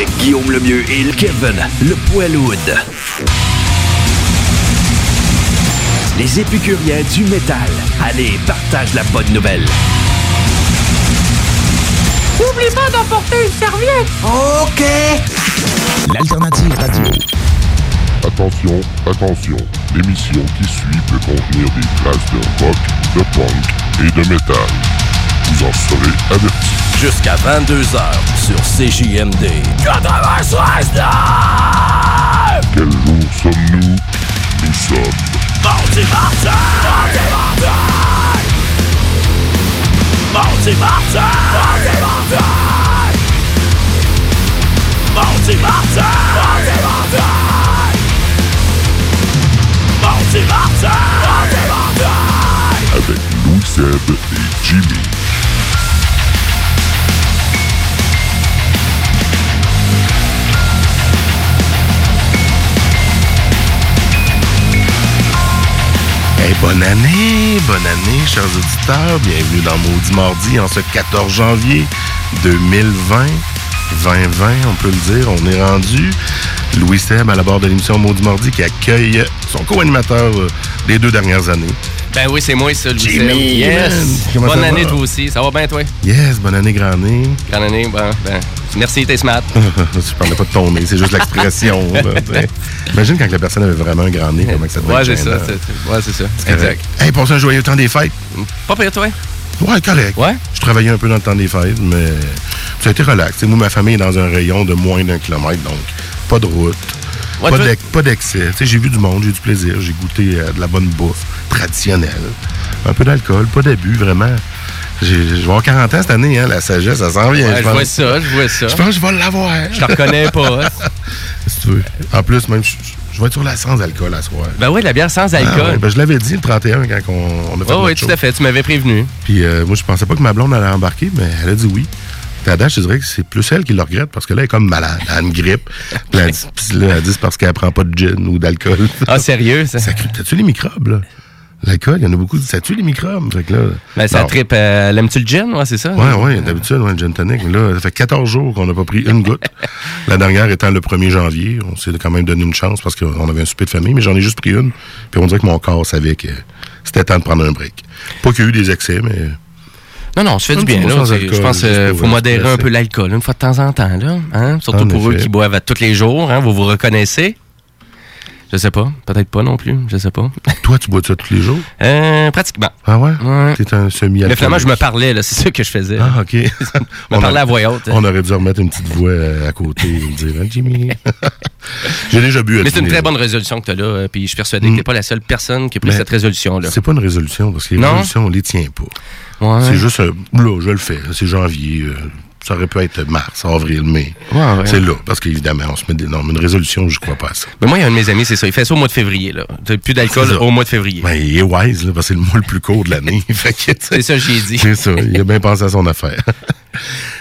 avec Guillaume Lemieux et Kevin Le Poilwood. Les épicuriens du métal. Allez, partage la bonne nouvelle. N'oublie pas d'emporter une serviette. OK. L'alternative radio. Attention, attention, l'émission qui suit peut contenir des traces de rock, de punk et de métal vous en serez avertis. Jusqu'à 22h sur CJMD 96 Quel jour sommes-nous? Nous sommes... Mardi Martin Mardi Martin Mardi Avec Louis Seb et Jimmy. Hey, bonne année, bonne année, chers auditeurs. Bienvenue dans Maudit Mardi en ce 14 janvier 2020. 2020, on peut le dire. On est rendu. Louis Seb à la barre de l'émission Maudit Mardi qui accueille son co-animateur euh, des deux dernières années. Ben oui, c'est moi ça, Louis Jimmy, Seb. Yes! Bonne année toi aussi. Ça va bien toi? Yes, bonne année, grand nez. Grande année, ben, merci, t'es smart. Je parlais pas de ton nez, c'est juste l'expression. Imagine quand la personne avait vraiment un grand nez, comment que ça devait Ouais, être ça, c'est- ouais, c'est ça. C'est correct. Hey, passe un joyeux temps des fêtes. Pas pire toi? Ouais, correct. Ouais? Je travaillais un peu dans le temps des fêtes, mais ça a été relax. T'sais, moi, ma famille est dans un rayon de moins d'un kilomètre, donc pas de route, Ouais, pas d'excès. J'ai vu du monde, j'ai eu du plaisir, j'ai goûté euh, de la bonne bouffe traditionnelle. Un peu d'alcool, pas d'abus, vraiment. Je vais avoir 40 ans cette année, hein, la sagesse, ça s'en vient. Ouais, je vois ça, je vois ça. Je pense que je vais l'avoir. Je te reconnais pas. Si tu veux. En plus, même, je, je vais être sur la sans alcool à soir. Ben oui, la bière sans Ah ouais, alcool. ben, je l'avais dit le 31 quand on, on a fait Oh, oui, tout à fait. Tu m'avais prévenu. Puis euh, moi, je pensais pas que ma blonde allait embarquer, mais elle a dit oui. Date, je dirais que c'est plus elle qui le regrette parce que là, elle est comme malade. Elle a une grippe. Puis elle dit, puis là, elle dit c'est parce qu'elle prend pas de gin ou d'alcool. Ah, sérieux, ça? ça T'as-tu les microbes, là? L'alcool, il y en a beaucoup. Ça tue les microbes. Fait que là. Ben, ça tripe. euh, L'aimes-tu le gin? Ouais, c'est ça? Ouais, ouais, d'habitude, ouais, le gin tonic. Mais là, ça fait 14 jours qu'on n'a pas pris une goutte. La dernière étant le 1er janvier. On s'est quand même donné une chance parce qu'on avait un souper de famille, mais j'en ai juste pris une. Puis on dirait que mon corps savait que c'était temps de prendre un break. Pas qu'il y a eu des excès, mais. Non, non, on se fait du bien, là. Je pense qu'il juste faut modérer un peu l'alcool une fois de temps en temps, là. Hein? Surtout En pour eux qui boivent à tous les jours, hein? Vous vous reconnaissez? Je sais pas. Peut-être pas non plus. Je sais pas. Toi, tu bois ça tous les jours? Euh, pratiquement. Ah ouais? Ouais. T'es un semi Mais finalement, je me parlais, là. C'est ça que je faisais. Ah, OK. Je me On parlais a- à voix haute. On aurait dû remettre une petite voix euh, à côté et me dire, Hein, Jimmy. J'ai déjà bu. à Mais c'est une très bonne résolution que tu as là, euh, puis je suis persuadé que Mm. tu n'es pas la seule personne qui a pris Mais cette résolution-là. C'est pas une résolution parce que les Non? résolutions, on les tient pas. Ouais. C'est juste, euh, là, je le fais. C'est janvier. euh, ça aurait pu être mars, avril, mai. Ouais, ouais. C'est là. Parce qu'évidemment, on se met des normes. Une résolution, je crois pas à ça. Mais moi, il y a un de mes amis, c'est ça. Il fait ça au mois de février, là. T'as Plus d'alcool au mois de février. Ben, il est wise, là, parce que c'est le mois le plus court de l'année. C'est ça que j'ai dit. C'est ça. Il a bien pensé à son affaire.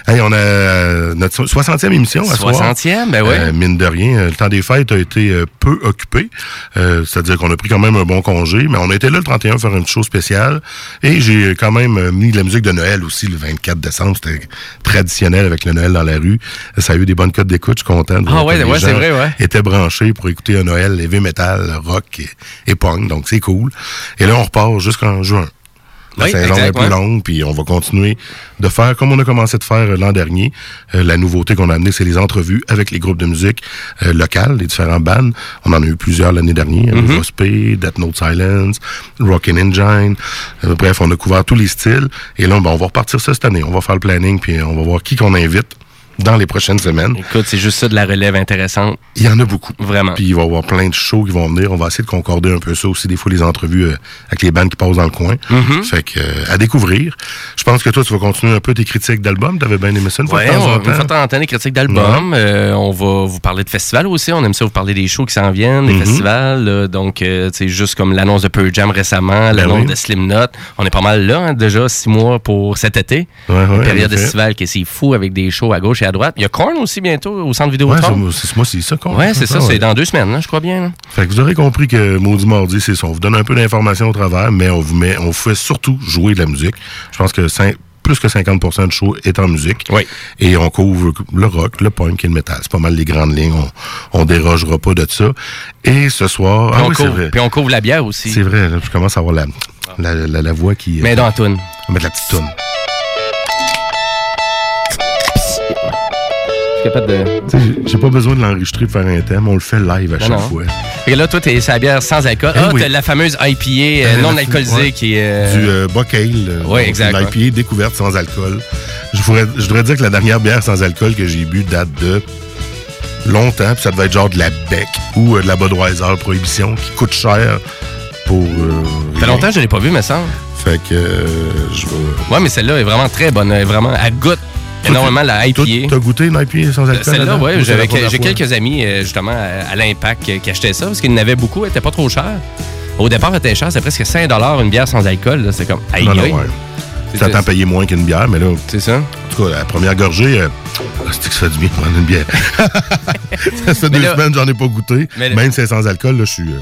hey, on a euh, notre so- 60e émission à soir. 60e, ben ouais. Euh, mine de rien, euh, le temps des fêtes a été peu occupé. Euh, C'est-à-dire qu'on a pris quand même un bon congé, mais on était là le 31 faire une chose spéciale. Et j'ai quand même mis de la musique de Noël aussi le 24 décembre. C'était traditionnel avec le Noël dans la rue. Ça a eu des bonnes cotes d'écoute, je suis content. de Ah ouais, c'est vrai, ouais. étaient branchés pour écouter un Noël heavy metal, rock et, et punk. Donc c'est cool. Et là, on repart jusqu'en juin. La Oui, saison exact, est plus ouais. longue, puis on va continuer de faire comme on a commencé de faire euh, l'an dernier. Euh, la nouveauté qu'on a amenée, c'est les entrevues avec les groupes de musique euh, locales, les différents bands. On en a eu plusieurs l'année dernière. Mm -hmm. Death Note Silence, Rockin' Engine. Euh, bref, on a couvert tous les styles. Et là, ben, on va repartir ça cette année. On va faire le planning, puis on va voir qui qu'on invite dans les prochaines semaines. Écoute, c'est juste ça de la relève intéressante. Il y en a beaucoup. Vraiment. Puis il va y avoir plein de shows qui vont venir. On va essayer de concorder un peu ça aussi, des fois, les entrevues euh, avec les bandes qui passent dans le coin. Mm-hmm. Fait que, euh, à découvrir. Je pense que toi, tu vas continuer un peu tes critiques d'albums. T'avais bien aimé ça une fois Ouais, de temps on, en une fois de temps. en temps, des critiques d'albums. Euh, on va vous parler de festivals aussi. On aime ça vous parler des shows qui s'en viennent, Mm-hmm. des festivals. là. donc, c'est juste comme l'annonce de Pearl Jam récemment, l'annonce Ben oui. de Slim Knot. On est pas mal là, hein, déjà, six mois pour cet été. Ouais, ouais, Une période estivale qui est si fou avec des shows à gauche et à droite. Il y a Korn aussi bientôt au centre Ouais, vidéo c'est c'est- moi, c'est ça qu'on Ouais, c'est ça. Ah, C'est ouais. dans deux semaines, là, je crois bien. là. Fait que vous aurez compris que Maudit Mardi, c'est ça. On vous donne un peu d'informations au travers, mais on vous met, on vous fait surtout jouer de la musique. Je pense que plus que 50 de show est en musique. Oui. Et on couvre le rock, le punk et le métal. C'est pas mal les grandes lignes. On, on dérogera pas de ça. Et ce soir... Puis, ah on oui, couvre, vrai. puis on couvre la bière aussi. C'est vrai, je commence à avoir la, la, la, la voix qui... Mais dans la toune. On va mettre la petite toune. Capable de... J'ai- pas besoin de l'enregistrer pour faire un thème. On le fait live à chaque non. fois. Et là, toi, t'es la bière sans alcool. Eh ah, oui. t'as la fameuse IPA euh, Euh, non alcoolisée ouais. qui est... euh, Du euh, Ouais, donc exact, Une IPA découverte sans alcool. Je voudrais, je voudrais dire que la dernière bière sans alcool que j'ai bu date de longtemps. Puis ça devait être genre de la Beck ou de la Budweiser Prohibition qui coûte cher pour. Ça fait longtemps que je l'ai pas vu, me semble. Fait que je vais. Ouais, mais celle-là est vraiment très bonne. Elle est Vraiment, elle goûte énormément la IPA. T'as goûté une IPA sans alcool? Celle-là, là-dedans? ouais, Ou c'est j'avais la première j'ai quelques amis, euh, justement, à, l'Impact, qui achetaient ça, parce qu'il y en avait beaucoup, elle était pas trop chère. Au départ, elle était chère, c'est presque 5 une bière sans alcool. là. C'est comme, aïe, Non, non, ouais. Ça t'en moins qu'une bière, mais là, C'est ça. en tout cas, la première gorgée, euh, ah, c'est que ça fait du bien de prendre une bière. ça fait Mais deux là- semaines que j'en ai pas goûté. Même si c'est sans alcool, là, je suis. euh,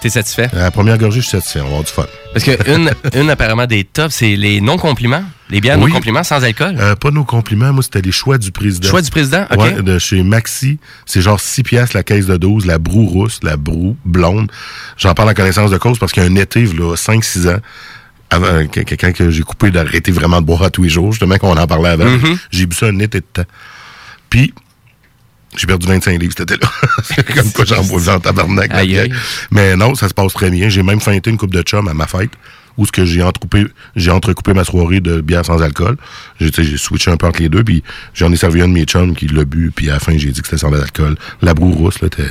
T'es satisfait? à la première gorgée, je suis satisfait. On va avoir du fun. Parce que une, une apparemment des tops, c'est les non-compliments. Les bières Oui. non-compliments sans alcool. Euh, pas nos compliments, moi, c'était les choix du président. Choix du président, OK. Ouais, de chez Maxi. C'est genre 6 piastres la caisse de 12, la broue rousse, la broue blonde. J'en parle en connaissance de cause parce qu'il y a un été, là, 5-6 ans, avant, euh, que- quelqu'un que j'ai coupé d'arrêter vraiment de boire à tous les jours, justement, qu'on en parlait avant. Mhm. J'ai bu ça un été de temps. Puis, j'ai perdu 25 livres cet été-là. C'est comme quoi j'en bois en tabarnak. Aïe, aïe. Mais non, ça se passe très bien. J'ai même feinté une coupe de chum à ma fête où ce que j'ai entrecoupé, j'ai entrecoupé ma soirée de bière sans alcool. J'ai, switché un peu entre les deux, puis j'en ai servi un de mes chums qui l'a bu, puis à la fin, j'ai dit que c'était sans alcool. La broue rousse, là, t'es-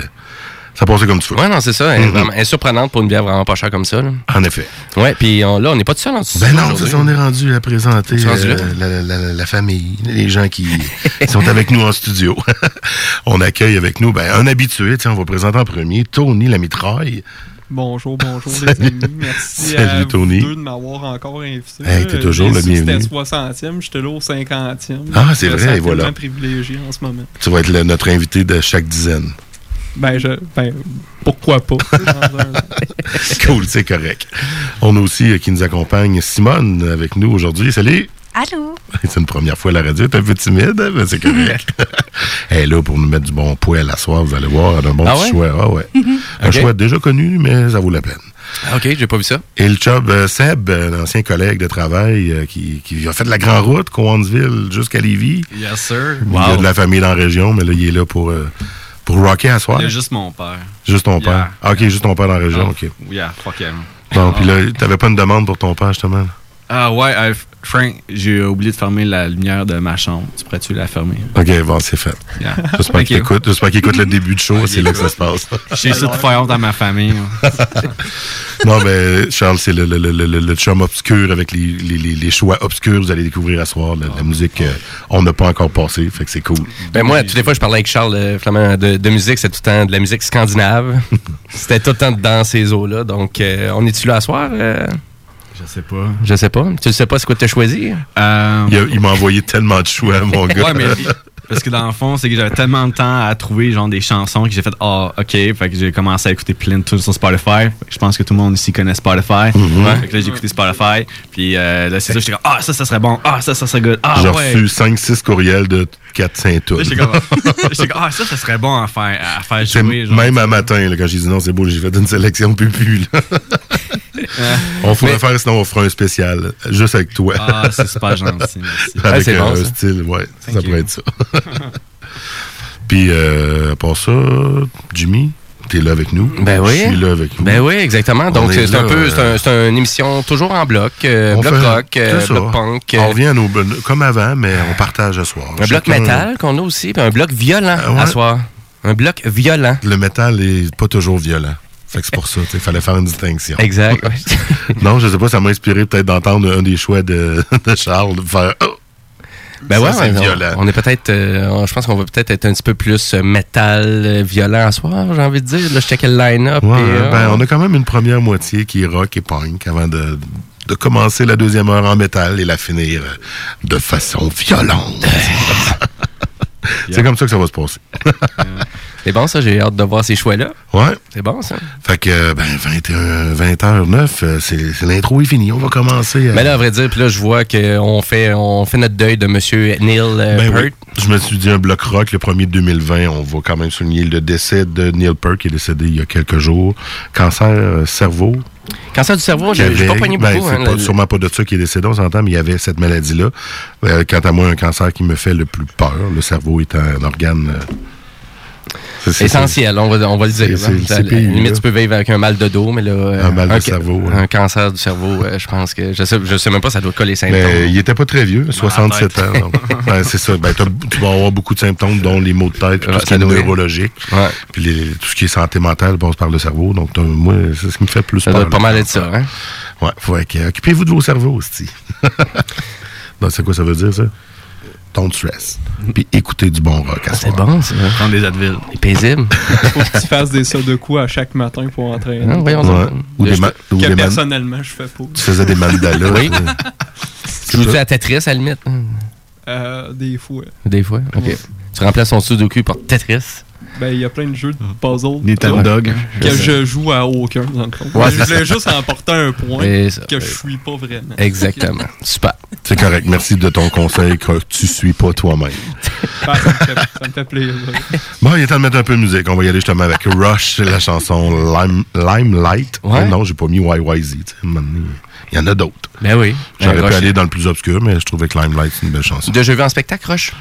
ça passait comme tu veux. Ouais, non, c'est ça. Elle, est Mhm. vraiment- elle est surprenante pour une bière vraiment pas chère comme ça. là. En effet. Ouais, puis on- là, on n'est pas tout seul en dessous. Ben non, c'est ça, on est rendu à présenter euh, la, la- la- la famille, les gens qui sont avec nous en studio. on accueille avec nous ben, un habitué, on va présenter en premier, Tony la mitraille. Bonjour, bonjour les amis. Merci Salut, à vous Tony. deux de m'avoir encore invité. Hey, t'es Euh, toujours le bienvenu. C'était 60e, j'étais là au 50e. Ah, c'est vrai, et voilà. privilégié en ce moment. Tu vas être le- notre invité de chaque dizaine. Ben, je, ben pourquoi pas? cool, c'est correct. On a aussi euh, qui nous accompagne Simone avec nous aujourd'hui. Salut! Allô? C'est une première fois à la radio, t'es un peu timide, hein, mais c'est correct. Elle est là pour nous mettre du bon poil à soir, vous allez voir, elle a un bon Ah petit ouais? choix. Ah ouais. Un Ok. choix déjà connu, mais ça vaut la peine. Ah, OK, j'ai pas vu ça. Et le chub euh, Seb, un ancien collègue de travail euh, qui, qui a fait de la grande route, Cowansville jusqu'à Lévis. Yes, sir. Il y a de la famille dans la région, mais là, il est là pour, euh, pour rocker à soir? Il y a juste mon père. Juste ton Yeah. père? Ah, ok, juste ton père dans la région, Ah, ok. Yeah, fuck him. Bon, puis là, t'avais pas une demande pour ton père, justement? Ah ouais, euh, Frank, j'ai oublié de fermer la lumière de ma chambre. Tu pourrais-tu la fermer? Ok, bon, c'est fait. Yeah. J'espère qu'il écoute, j'espère qu'il écoute le début du show, c'est là que ça se passe. Je suis ici pour faire honte à ma famille. non, mais Charles, c'est le, le, le, le, le chum obscur avec les, les, les, les choix obscurs que vous allez découvrir à soir. La, la musique qu'on n'a pas encore passée, fait que c'est cool. Ben moi, toutes les fois je parlais avec Charles euh, Flamand de, de musique, c'est tout le temps de la musique scandinave. C'était tout le temps dans ces eaux-là. Donc, euh, on est-tu là à soir? Je sais pas. Je sais pas. Tu sais pas ce que tu as choisi? Euh, Il, m'a envoyé tellement de choix, mon gars. Ouais, mais parce que dans le fond, c'est que j'avais tellement de temps à trouver genre des chansons que j'ai fait ah ok, fait que j'ai commencé à écouter plein de trucs sur Spotify. Fait que Je pense que tout le monde ici connaît Spotify. Mhm. Fait que là j'ai écouté Spotify, puis euh, là c'est ça j'étais comme ah ça ça serait bon, ah ça ça serait good, ah J'ai ouais. reçu 5-6 courriels de 4-5 Là, tonnes. j'étais comme, ah ça ça serait bon à faire à faire jouer. genre. même à matin, là, quand j'ai dit non, c'est beau, j'ai fait une sélection pupu. Là. on pourrait Mais- faire, sinon on fera un spécial, juste avec toi. Ah c'est super gentil, merci. Ah, avec euh, bon, un ça. style, ouais. Ça, pourrait you. être ça. Puis, euh, à part ça, Jimmy, t'es là avec nous. Ben oui. Je suis là avec nous. Ben oui, exactement. Donc, On est c'est un peu, c'est euh, un- c'est une émission toujours en bloc. euh, bloc fait- rock, euh, bloc punk. euh, On revient à nos, comme avant, mais on partage ce soir. un bloc métal qu'on a aussi, puis un bloc violent Ah ouais. à soir. Un bloc violent. Le métal est pas toujours violent. Fait que c'est pour ça, il fallait faire une distinction. Exact. ouais. Non, je sais pas, ça m'a inspiré peut-être d'entendre un des choix de, de Charles, de faire oh, Ben ouais, c'est on- violent. On, est peut-être, euh, je pense qu'on va peut-être être un petit peu plus euh, métal euh, violent à soir, j'ai envie de dire. Là, je checkais le line-up. Ouais, et, euh, ben, on a quand même une première moitié qui est rock et punk avant de, de commencer la deuxième heure en métal et la finir de façon violente. C'est comme ça que ça va se passer. C'est bon, ça. J'ai hâte de voir ces choix-là. Ouais. C'est bon, ça. Fait que, ben, 21, 20h09, euh, c'est l'intro est fini. On va commencer. à- Mais là, à vrai dire, puis là, je vois qu'on fait, on fait notre deuil de M. Neil euh, Ben Peart. oui. Je me suis dit un bloc rock, le premier de 2020. On va quand même souligner le décès de Neil Peart, qui est décédé il y a quelques jours. Cancer euh, cerveau. Cancer du cerveau, j'ai j'ai pas pogné ben, beaucoup. hein, pas- le- sûrement pas de ça qui est décédé, on s'entend, mais il y avait cette maladie-là. Euh, quant à moi, un cancer qui me fait le plus peur, le cerveau est un organe. euh, Essentiel, on va, on va le dire. c'est- hein. limite, là. tu peux vivre avec un mal de dos, mais là. euh, Un mal de cerveau. Un cancer du cerveau, euh, je pense que. Je sais, je sais même pas, ça doit coller les symptômes. Mais il était pas très vieux, 67 ans. Ben, c'est ça. Ben, tu vas avoir beaucoup de symptômes, dont les maux de tête, tout ce qui ça est neurologique. Ouais. Puis les- tout ce qui est santé mentale passe par le cerveau. Donc, t'as- moi, c'est ce qui me fait plus Ça peur. doit pas mal être ça, hein? Ouais, faut que- occupez-vous de vos cerveaux, aussi. non, c'est quoi ça veut dire, ça? Don't stress. Puis écoutez du bon rock à C'est bon, ça. Prendre des Advil. C'est paisible. Faut que tu fasses des sauts de coups à chaque matin pour entraîner. Hein, voyons Ouais. Ou des, ou que des personnellement, je fais pas. Tu faisais des mandalas. Oui. Tu joues-tu à Tetris, à la limite? Euh, des fois. Des fois? OK. Ouais. Tu remplaces son Sudoku par Tetris. Ben, il y a plein de jeux de puzzle. Nintendo. Dog. Que je joue à aucun, dans le fond. Ouais, je c'est voulais juste emporter un point que je suis pas vraiment. Exactement. Super. C'est correct. Merci de ton conseil que tu suis pas toi-même. Ah, ça, me fait, ça me fait plaisir. Bon, il est temps de mettre un peu de musique. On va y aller justement avec Rush, c'est la chanson Lime, Limelight. Ouais. Oh non, j'ai pas mis YYZ. Il y en a d'autres. Ben oui. J'aurais Un pu rush. aller dans le plus obscur, mais je trouvais que Limelight, c'est une belle chanson. Déjà vu en spectacle, Roche?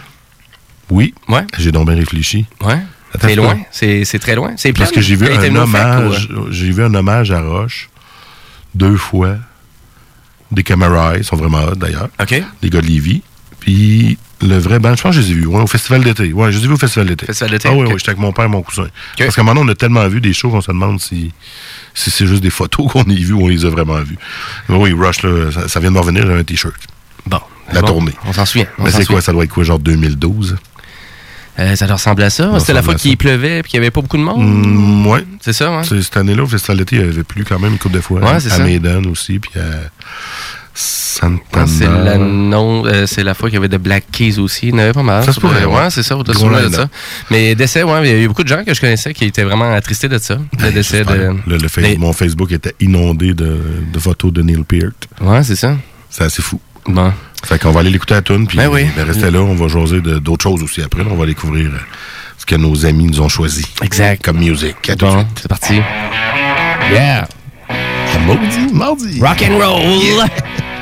Oui, Ouais. j'ai donc bien réfléchi. Ouais. C'est loin? C'est très loin? C'est Parce que j'ai vu un hommage, ou- j'ai vu un hommage à Roche deux fois. Des caméras, ils sont vraiment hot d'ailleurs. OK. Des gars de Lévis. Puis le vrai band, je pense que je les ai vus ouais, au festival d'été. Ouais, je les ai vus au festival d'été. Festival d'été, Ah oui, oui, j'étais avec mon père et mon cousin. Parce qu'à un moment donné, on a tellement vu des shows qu'on se demande si, si c'est juste des photos qu'on a vues ou on les a vraiment vues. Mais oui, Rush, là, ça, ça vient de me revenir, j'avais un t-shirt. Bon. La Bon, tournée. On s'en souvient. on Mais c'est quoi, ça doit être quoi, genre 2012? Euh, ça leur ressemble à ça. Ça C'était la fois à qu'il pleuvait et qu'il n'y avait pas beaucoup de monde? Mm, ouais. C'est ça, hein? C'est- Cette année-là, au festival d'été, il y avait plu quand même une couple de fois. Ouais, à c'est ça. Maiden aussi, puis à Santana. Ah, C'est euh, c'est la fois qu'il y avait de Black Keys aussi. Il y en avait pas mal. Ça se pourrait, ouais. c'est ça. de. Mais décès, ouais, il y a eu beaucoup de gens que je connaissais qui étaient vraiment attristés de ça. Le décès de. Ben, Le, le Face- des- Mon Facebook était inondé de, de photos de Neil Peart. Ouais, c'est ça. C'est assez fou. Bon. Fait qu'on va aller l'écouter à tune puis Ben oui. ben, restez là, on va jaser de- d'autres choses aussi après. On va découvrir euh, ce que nos amis nous ont choisi. Exact. Comme musique. De Bon, c'est parti. Yeah. À Mardi. Rock and roll.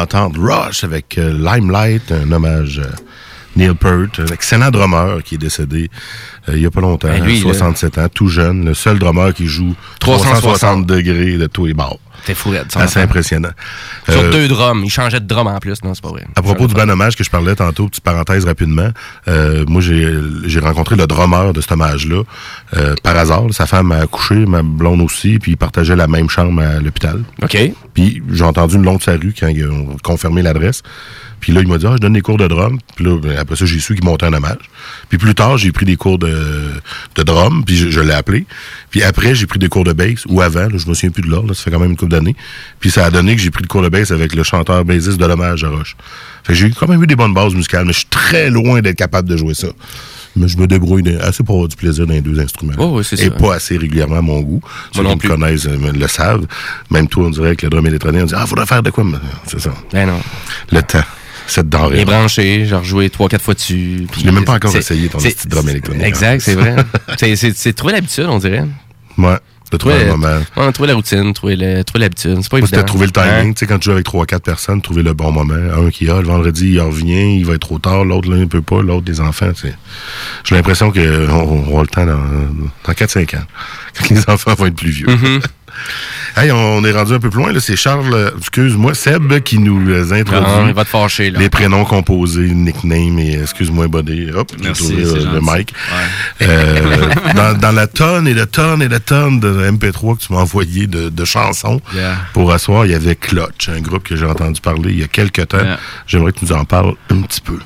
d'entendre Rush avec euh, Limelight, un hommage à Neil Peart, un excellent drummer qui est décédé euh, il y a pas longtemps, Ben, lui, à 67 ans, tout jeune, le seul drummer qui joue 360 360 degrés de tous les bords. T'es fou, va. impressionnant. Sur Euh, deux drums. Il changeait de drum en plus. Non, c'est pas vrai. à propos du ban hommage que je parlais tantôt, petite parenthèse rapidement, euh, moi j'ai j'ai rencontré le drummer de cet hommage-là euh, par hasard. Sa femme a accouché, ma blonde aussi, puis ils partageaient la même chambre à l'hôpital. OK. J'ai entendu le long de rue quand ils ont confirmé l'adresse. Puis là, il m'a dit, ah, je donne des cours de drum. Puis là, ben, après ça, j'ai su qu'il montait un hommage. Puis plus tard, j'ai pris des cours de, de drum, puis je, l'ai appelé. Puis après, j'ai pris des cours de bass, ou avant, là, je me souviens plus de l'ordre, ça fait quand même une couple d'années. Puis ça a donné que j'ai pris le cours de bass avec le chanteur bassiste de l'hommage à Roche. Fait que j'ai quand même eu des bonnes bases musicales, mais je suis très loin d'être capable de jouer ça. Mais je me débrouille assez pour avoir du plaisir dans les deux instruments. Oh, oui, Et ça. pas assez régulièrement à mon goût. Ceux qui me connaissent euh, le savent. Même toi, on dirait que le drum électronique, on dit, ah, faudrait faire de quoi? C'est ça. Ben non. Le temps. Cette denrée. Il est branché, j'ai rejoué trois, quatre fois dessus. Je l'ai même pas encore essayé, ton petit drum électronique. Exact, c'est vrai. C'est- C'est c'est trouver l'habitude, on dirait. Ouais. De trouver un moment. Ouais, trouver la routine, trouver le- l'habitude. C'est pas évident. c'était trouver le timing. Hein? Tu sais, quand tu joues avec 3-4 personnes, trouver le bon moment. Un qui a, le vendredi, il revient, il va être trop tard. L'autre, là, il peut pas. L'autre, des enfants. J'ai l'impression qu'on on aura le temps dans, dans 4-5 ans. Quand les enfants vont être plus vieux. Mm-hmm. hey, on est rendu un peu plus loin. C'est Charles, euh, excuse-moi, Seb qui nous euh, introduit. Ah, il va te fâcher, là. Les prénoms composés, nickname et excuse-moi, Buddy. Hop, Merci, trouvé euh, le mic. Euh, dans, dans la tonne et la tonne et la tonne de MP3 que tu m'as envoyé de, de chansons Yeah. pour asseoir, il y avait Clutch, un groupe que j'ai entendu parler il y a quelques temps. Yeah. J'aimerais que tu nous en parles un petit peu.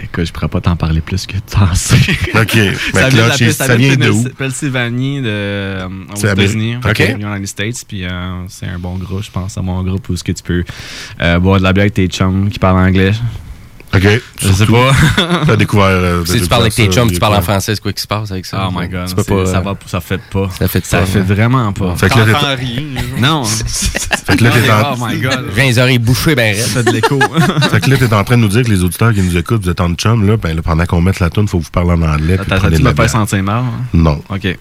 Écoute, je pourrais pas t'en parler plus que tu en sais. OK. Mais ça vient, de ça vient de où? Pennsylvanie, de, euh, aux C'est États-Unis. OK. aux United States. Puis euh, c'est un bon groupe, je pense, à mon groupe où ce que tu peux euh, boire de la bière avec tes chums qui parlent anglais. OK. Je sais pas. T'as découvert... euh, Si tu parles avec tes chums, tu parles en français, c'est quoi qui se passe avec ça? Oh my god, Tu peux c'est- pas, ça, euh, va, ça fait pas. Ça fait Ça pas, fait vraiment pas. Fait que là, rien. Non. fait que là, t'es en- Oh my god. J'ai les oreilles bouchées, ben Ça reste. fait de l'écho. fait que là, t'es en train de nous dire que les auditeurs qui nous écoutent, vous êtes en chum, là, ben, là, pendant qu'on mette la tune, faut que vous parler en anglais. tu me faire bière. sentir mal. hein? Non, Ok.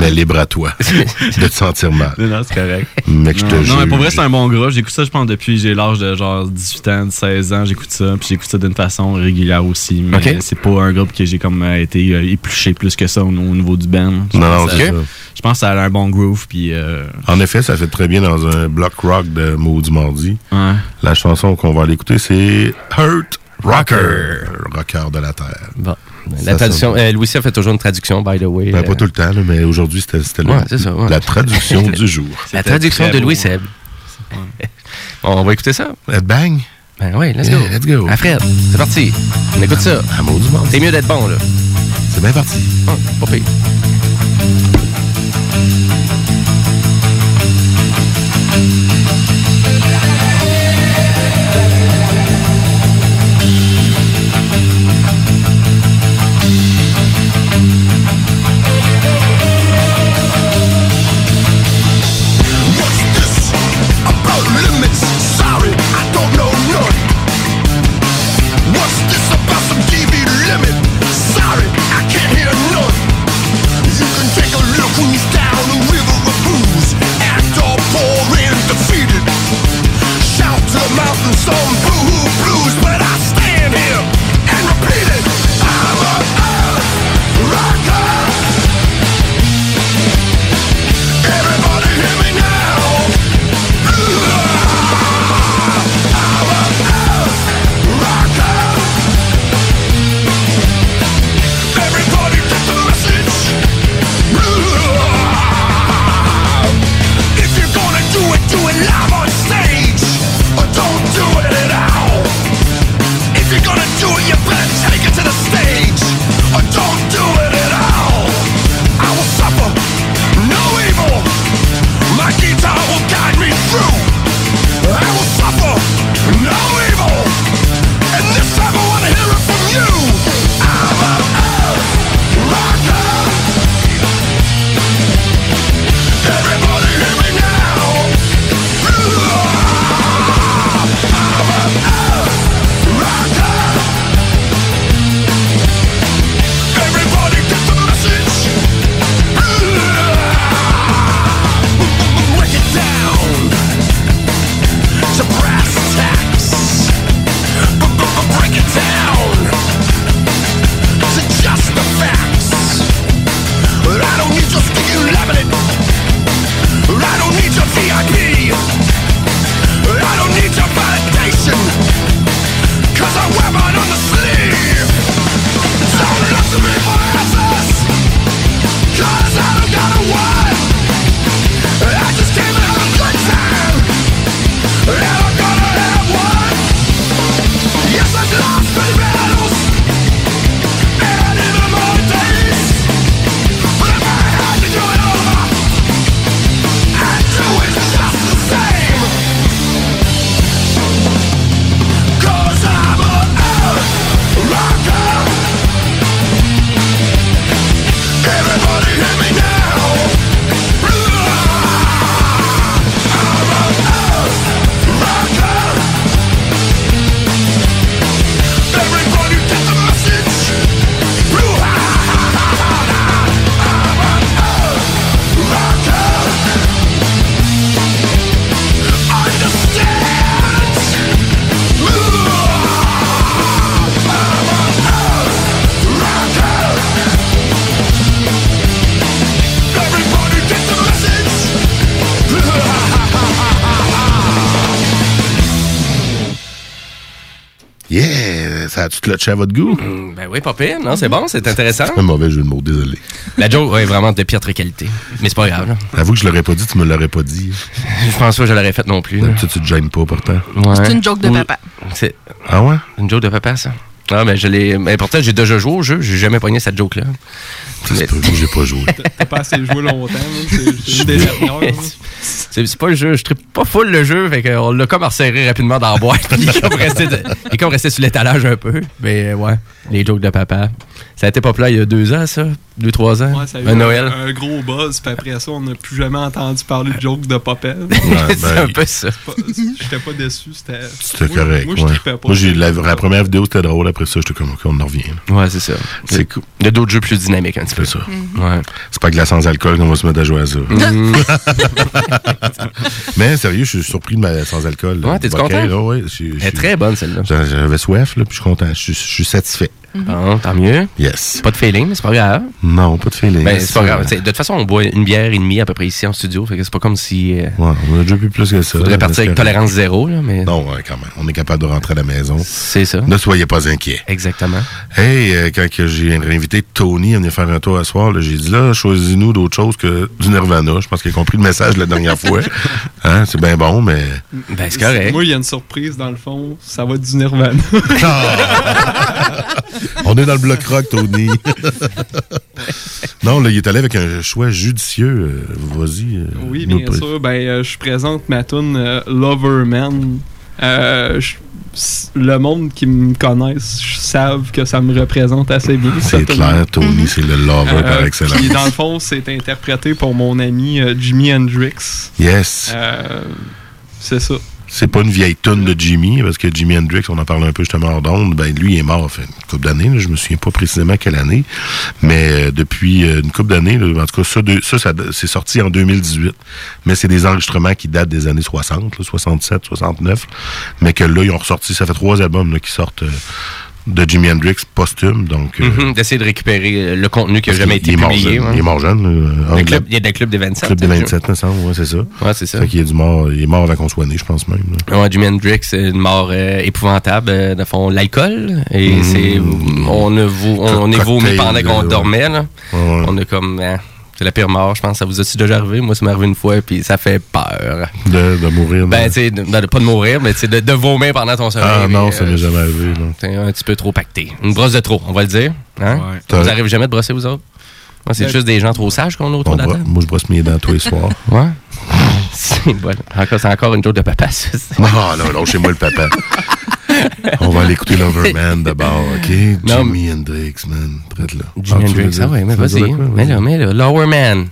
mais libre à toi de te sentir mal. Non, c'est correct. Mec, je te Non, non, mais pour vrai, c'est un bon groupe. J'écoute ça, je pense, depuis j'ai l'âge de genre 18 ans, 16 ans. J'écoute ça. Puis j'écoute ça d'une façon régulière aussi. Mais Ok. c'est pas un groupe que j'ai comme euh, été euh, épluché plus que ça au, au niveau du band. Je Non, ça. Je pense que ça a un bon groove. Puis, euh, En effet, ça fait très bien dans un block rock de Maudit Mardi. ouais. La chanson qu'on va aller écouter, c'est Hurt Rocker. Rocker de la Terre. Bon. Ça La traduction, euh, Louis a fait toujours une traduction, by the way. Ben, pas tout le temps, là, mais aujourd'hui, c'était Ouais, ouais. la traduction du jour. La traduction de Louis. Seb. Bon, on va écouter ça. Bang! Ben oui, let's go. Yeah, let's go. À Fred, c'est parti. On écoute ça. À Maudit Mardi. C'est mieux d'être bon, là. C'est bien parti. Ah, pas pire. Clutché à votre goût? Ben oui, pas pire. Non, c'est bon, c'est intéressant. Un mauvais jeu de mots, désolé. La joke, ouais, vraiment de piètre qualité. Mais c'est pas grave, là. Avoue que je l'aurais pas dit, tu me l'aurais pas dit. Je pense pas que je l'aurais faite non plus. D'habitude, tu te gênes pas pourtant. Ouais. C'est une joke de papa. C'est Ah ouais? une joke de papa, ça. Ah, mais je l'ai. Mais pourtant, j'ai déjà joué au jeu. J'ai jamais pogné cette joke-là. C'est pas j'ai pas joué. T'as pas assez joué longtemps, là. C'est- des là. C'est pas le jeu, je tripe pas full le jeu, fait qu'on l'a comme resserré rapidement dans la boîte, il est comme resté, de- il est comme resté sur l'étalage un peu. Mais euh, ouais, les jokes de papa. Ça a été populaire il y a deux ans, ça? Deux, trois ans? Ouais, ça a eu un Noël? Un, gros buzz, puis après ça, on n'a plus jamais entendu parler de jokes de Popel. Ouais, c'est ben, un peu ça. J'étais pas déçu, c'était. Correct. Moi, je ouais. trippais pas. Moi, la, la première vidéo, c'était drôle. Après ça, j'étais comme, OK, on en revient. là. Ouais, c'est ça. C'est cool. Il y a d'autres jeux plus dynamiques un petit peu. C'est ça. Ouais. C'est pas que la sans alcool qu'on va se mettre à jouer à ça. Mm. Mais sérieux, je suis surpris de ma sans alcool. Ouais, t'es-tu content? Là, ouais, Elle est très bonne, celle-là. J'avais soif, là, puis je suis content. Je suis, satisfait. Bon, tant mieux. Yes. Pas de feeling, mais c'est pas grave. Non, pas de feeling. Ben, c'est pas grave. T'sais, De toute façon, on boit une bière et demie à peu près ici en studio. Fait que c'est pas comme si. euh, Ouais, on a déjà bu plus que ça. faudrait partir avec tolérance zéro, là, mais. Non, ouais, quand même. On est capable de rentrer à la maison. C'est ça. Ne soyez pas inquiets. Exactement. Hey, euh, quand j'ai invité Tony à venir faire un tour à soir, j'ai dit là, choisis-nous d'autres choses que du Nirvana. Je pense qu'il a compris le message la dernière fois. Hein, c'est bien bon, mais. Ben, c'est correct. Moi, il y a une surprise dans le fond. Ça va être du Nirvana. On est dans le bloc rock, Tony. non, là, il est allé avec un choix judicieux. Euh, Vas-y. euh, Oui, bien pr- sûr. Ben, euh, je présente ma tune euh, Loverman. Euh, le monde qui me connaissent je- savent que ça me représente assez bien. C'est clair, Tony, c'est le lover par excellence. puis dans le fond, c'est interprété pour mon ami euh, Jimi Hendrix. Yes. Euh, c'est ça. C'est pas une vieille tonne de Jimmy, parce que Jimi Hendrix, on en parlait un peu justement hors d'onde, ben lui il est mort, fait une couple d'années, je me souviens pas précisément quelle année, mais euh, depuis euh, une couple d'années, en tout cas ça, ça, c'est sorti en 2018, mais c'est des enregistrements qui datent des années 60, là, 67, 69, mais que là ils ont ressorti, ça fait trois albums là, qui sortent euh, de Jimi Hendrix posthume, donc euh, Mhm, D'essayer de récupérer euh, le contenu qui a parce jamais été il est publié. jeune, ouais. Il est mort jeune. Le club- Il y a des clubs des 27. Club des hein, 27, me semble, ouais, c'est ça. Ouais, c'est ça. Fait qu'il est, du mort, il est mort avant qu'on soit né, je pense même. Ouais, Jimi Hendrix, c'est une mort euh, épouvantable. euh, de fond, l'alcool. Et Mhm. c'est. On, on, on est vomi pendant qu'on dormait. Là. Ouais. On a comme. hein, c'est la pire mort, je pense. Ça vous a-tu déjà arrivé? Moi, ça m'est arrivé une fois, puis ça fait peur. De, de mourir. Ben, tu sais, de, de- pas de mourir, mais de, de vomir pendant ton sommeil. Ah non, puis, ça euh, m'est jamais arrivé. T'es un petit peu trop pacté. Une brosse de trop, on va le dire. Hein? Ouais. Ça vous arrive jamais de brosser, vous autres? Moi, c'est Ben- juste des gens trop sages qu'on a autour de la bro- table. moi, je brosse mes dents tous les soirs. Ouais. c'est bon. Encore, c'est encore une joke de papa, ça. non, non, non, chez moi, le papa. On va aller écouter Loverman d'abord, OK? Non, Jimi Hendrix, man. Prête là. Jimi Hendrix, ah ouais, mais vas-y. Mais là, mais là, Lower Man.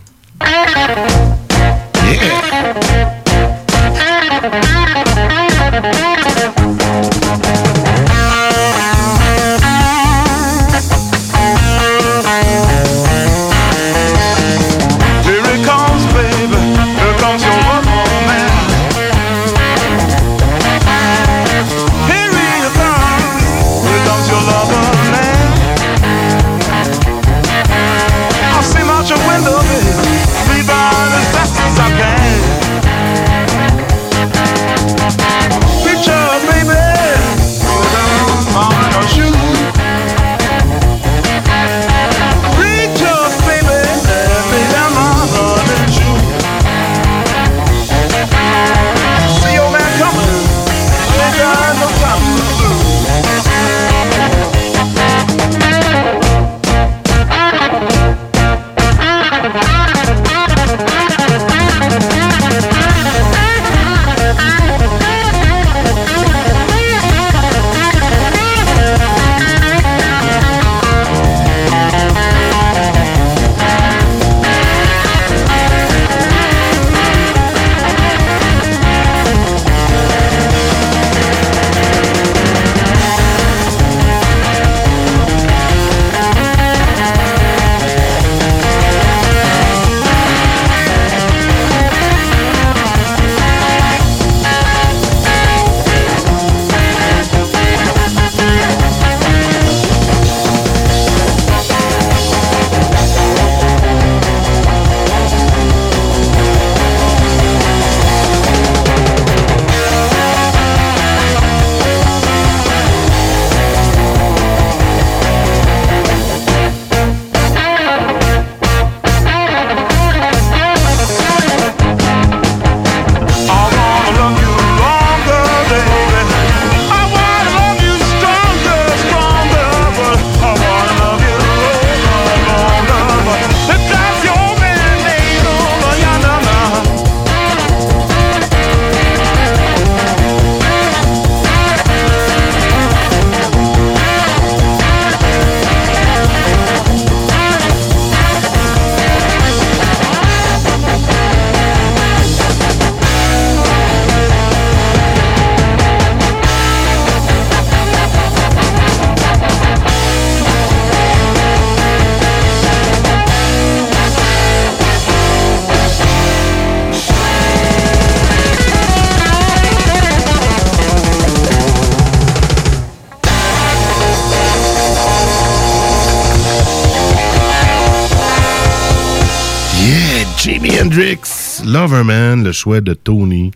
Hendrix, Loverman, le choix de Tony.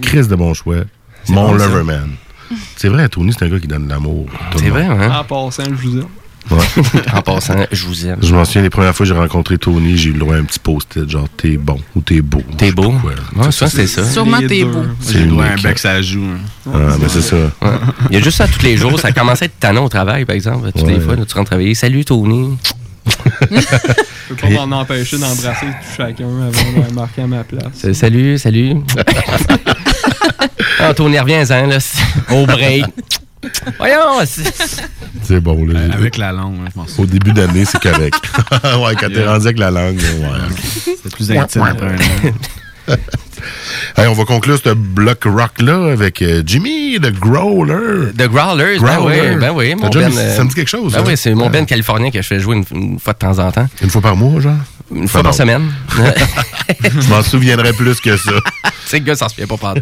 Chris de bon choix. Mon bon. Loverman. C'est vrai, Tony, c'est un gars qui donne de l'amour. C'est vrai, hein? En passant, je vous aime. Ouais. En passant, je vous aime. Je m'en souviens, les premières fois que j'ai rencontré Tony, j'ai eu le droit à un petit post-it, genre t'es bon ou t'es beau. T'es beau? Ouais, Ouais, ça, c'est ça. Sûrement t'es beau. C'est J'ai le droit à un bec, ça joue. hein. Ah, ben c'est ça. Ouais. Il y a juste ça tous les jours. Ça commence à être tannant au travail, par exemple. Toutes Ouais. les fois, là, tu rentres travailler. Salut, Tony. Je peux pas m'en empêcher d'embrasser chacun avant de marquer à ma place. Euh, Salut, salut. Tony, reviens-en, là. Au break. Voyons, c'est- C'est bon, là. Euh, Avec la langue, ouais, je pense. Au début d'année, c'est correct. ouais, quand t'es rendu avec la langue, ouais. C'est plus intime après un an. Hey, on va conclure ce bloc rock-là avec euh, Jimmy, the Growler. The Growlers, ben Growler. oui, ben oui. Ben, euh, ça? Me dit quelque chose, Ben hein? oui, c'est mon Ouais. ben californien que je fais jouer une, une fois de temps en temps. Une fois par mois, genre? Une fois Ah par semaine. Je m'en souviendrai plus que ça. C'est le gars, ça se souvient pas par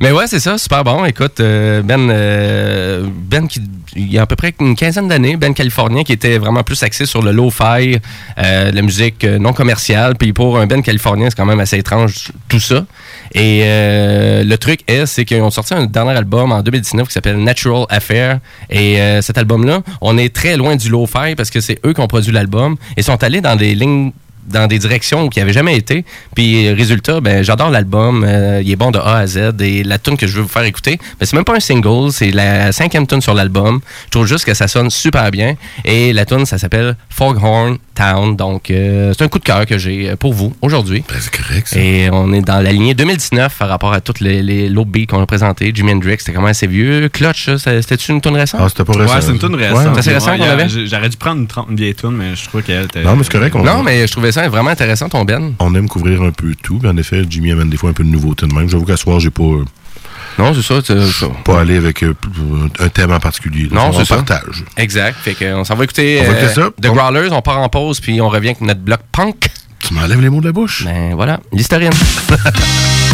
Mais ouais, c'est ça, super bon. Écoute, euh, Ben, euh, Ben qui, il y a à peu près une quinzaine d'années, Ben californien qui était vraiment plus axé sur le lo-fi, euh, la musique euh, non commerciale. Puis pour un Ben californien, c'est quand même assez étrange tout ça. Et euh, le truc est, c'est qu'ils ont sorti un dernier album en 2019 qui s'appelle Natural Affair. Et cet album-là, on est très loin du lo-fi parce que c'est eux qui ont produit l'album et sont allés dans des lignes dans des directions qui n'avaient jamais été. Puis résultat, ben j'adore l'album. euh, il est bon de A à Z. Et la tune que je veux vous faire écouter, ben, c'est même pas un single, c'est la cinquième tune sur l'album. Je trouve juste que ça sonne super bien. Et la tune, ça s'appelle Foghorn Town. Donc euh, c'est un coup de cœur que j'ai euh, pour vous aujourd'hui. Ben, c'est correct, ça. Et on est dans la lignée 2019 par rapport à toutes les, les beats qu'on a présenté. Jimi Hendrix, c'était quand même assez vieux. Clutch, ça, c'était-tu une tune récente? Ah, c'était pas récent. Ouais, c'est une tune Ouais. récente. C'est récent Ouais, qu'on avait? J'aurais dû prendre une, tran- une vieille tune, mais je trouvais qu'elle était. Non, mais c'est correct. On, Non, mais je trouvais ça vraiment intéressant, ton Ben. on aime couvrir un peu tout. En effet, Jimmy amène des fois un peu de nouveauté de même. J'avoue qu'à ce soir, j'ai pas, euh, Non, c'est ça. pas allé avec euh, un thème en particulier. Non, on c'est ça. partage. Exact. Fait qu'on s'en va écouter, On va écouter euh, ça. The On- Growlers, on part en pause, puis on revient avec notre bloc punk. Tu m'enlèves les mots de la bouche. Ben voilà, l'historienne.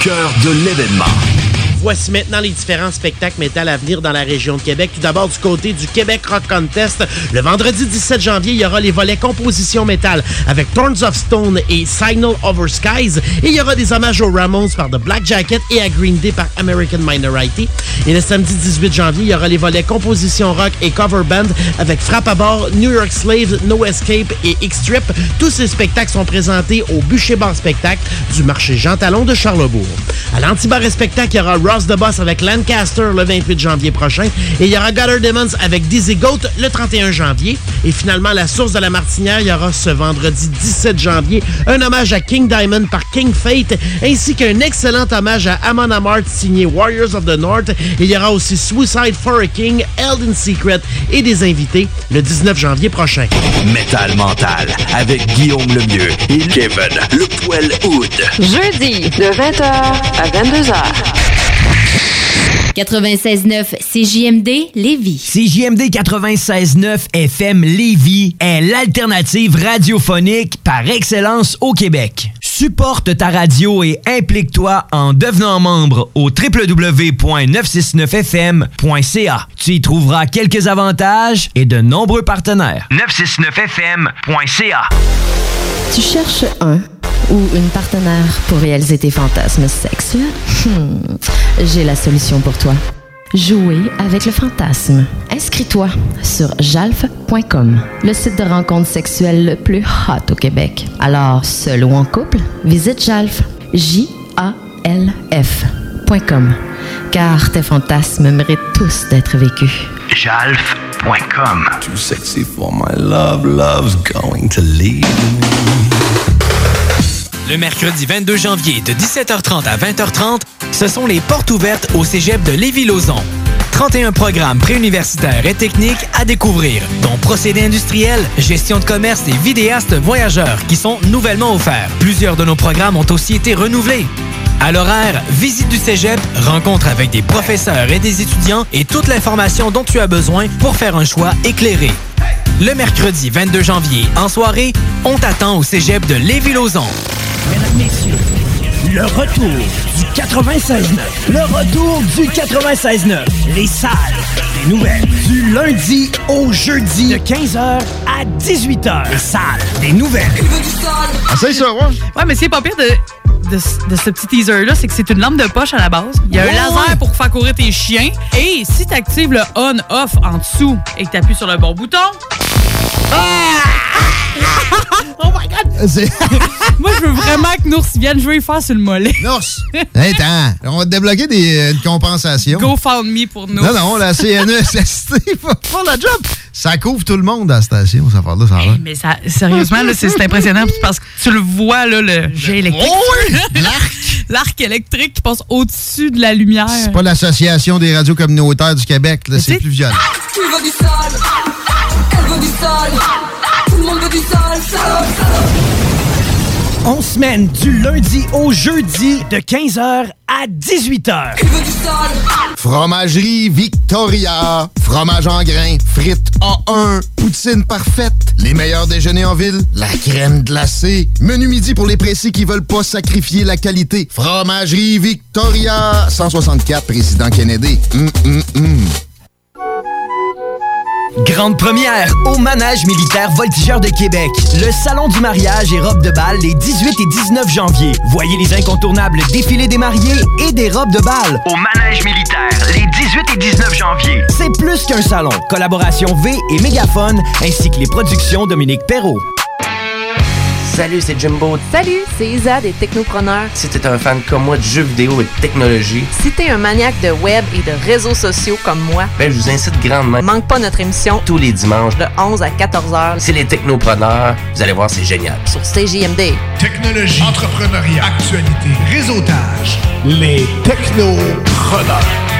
cœur de l'événement. Voici maintenant les différents spectacles métal à venir dans la région de Québec. Tout d'abord, du côté du Québec Rock Contest, le vendredi 17 janvier, il y aura les volets composition métal avec Thorns of Stone et Signal Over Skies. Et il y aura des hommages aux Ramones par The Black Jacket et à Green Day par American Minority. Et le samedi 18 janvier, il y aura les volets composition rock et cover band avec Frappe à bord, New York Slave, No Escape et X-Trip. Tous ces spectacles sont présentés au Bûcher Bar Spectacle du marché Jean Talon de Charlebourg. À l'Antibar Spectacle, il y aura Ross the Boss avec Lancaster le 28 janvier prochain. Et il y aura Gutter Demons avec Dizzy Goat le 31 janvier. Et finalement, la source de la Martinière, il y aura ce vendredi 17 janvier un hommage à King Diamond par King Fate, ainsi qu'un excellent hommage à Amon Amart signé Warriors of the North. Et il y aura aussi Suicide for a King, Held in Secret et des invités le 19 janvier prochain. Métal Mental, avec Guillaume Lemieux et Kevin Le Poil Hood. Jeudi, de 20h à 22h. 96.9 CJMD Lévis. CJMD 96.9 FM Lévis est l'alternative radiophonique par excellence au Québec. Supporte ta radio et implique-toi en devenant membre au www.969fm.ca. Tu y trouveras quelques avantages et de nombreux partenaires. 969fm.ca. Tu cherches un ou une partenaire pour réaliser tes fantasmes sexuels? Hmm, J'ai la solution pour toi. Jouer avec le fantasme. Inscris-toi sur jalf.com, le site de rencontre sexuelle le plus hot au Québec. Alors, seul ou en couple, visite jalf. J-A-L-F.com. Car tes fantasmes méritent tous d'être vécus. Jalf.com. Too sexy for my love, love's going to leave Le mercredi 22 janvier de 17h30 à 20h30, ce sont les portes ouvertes au cégep de Lévis-Lauzon. 31 programmes préuniversitaires et techniques à découvrir, dont procédés industriels, gestion de commerce et vidéastes voyageurs qui sont nouvellement offerts. Plusieurs de nos programmes ont aussi été renouvelés. À l'horaire, visite du cégep, rencontre avec des professeurs et des étudiants et toute l'information dont tu as besoin pour faire un choix éclairé. Le mercredi 22 janvier, en soirée, on t'attend au cégep de Lévis-Lauzon. Mesdames, Messieurs, le retour du 96.9. Le retour du 96.9. Les salles des nouvelles. Du lundi au jeudi. De 15h à 18h. Les salles des nouvelles. Essaye ça, ouais. Ouais, mais c'est pas pire de, de, de ce petit teaser-là, c'est que c'est une lampe de poche à la base. Il y a un laser pour faire courir tes chiens. Et si tu actives le on-off en dessous et que tu appuies sur le bon bouton. oh my god! Moi, je veux vraiment que Nours vienne jouer fort sur le mollet. Nours! Hey, attends, on va te débloquer des, euh, une compensation. Go found me pour Nours. Non, non, la CNESST va faire la job. Ça couvre tout le monde à la station, ça fait là, ça va. Mais ça, sérieusement, là, c'est impressionnant parce que tu le vois, là, le jet électrique. Oh L'arc! L'arc électrique qui passe au-dessus de la lumière. C'est pas l'Association des radios communautaires du Québec, là, c'est plus violent. Tu veux du sol, elle veut du sol, tout le monde veut du sol, salope, On semaine du lundi au jeudi de 15h à 18h. Fromagerie Victoria. Fromage en grains, frites A1, poutine parfaite, les meilleurs déjeuners en ville, la crème glacée, menu midi pour les pressés qui veulent pas sacrifier la qualité. Fromagerie Victoria. 164 Président Kennedy. Hum, hum, hum. Grande première au Manège militaire Voltigeur de Québec. Le salon du mariage et robes de bal les 18 et 19 janvier. Voyez les incontournables défilés des mariés et des robes de bal. Au Manège militaire les 18 et 19 janvier. C'est plus qu'un salon. Collaboration V et Mégaphone ainsi que les productions Dominique Perrault. Salut, c'est Jimbo. Salut, c'est Isa des Technopreneurs. Si t'es un fan comme moi de jeux vidéo et de technologie, Si t'es un maniaque de web et de réseaux sociaux comme moi, ben je vous incite grandement. manque pas notre émission Tous les dimanches, de 11 à 14 heures c'est les technopreneurs. Vous allez voir, c'est génial. sur CJMD. Technologie, entrepreneuriat, actualité, réseautage. Les technopreneurs.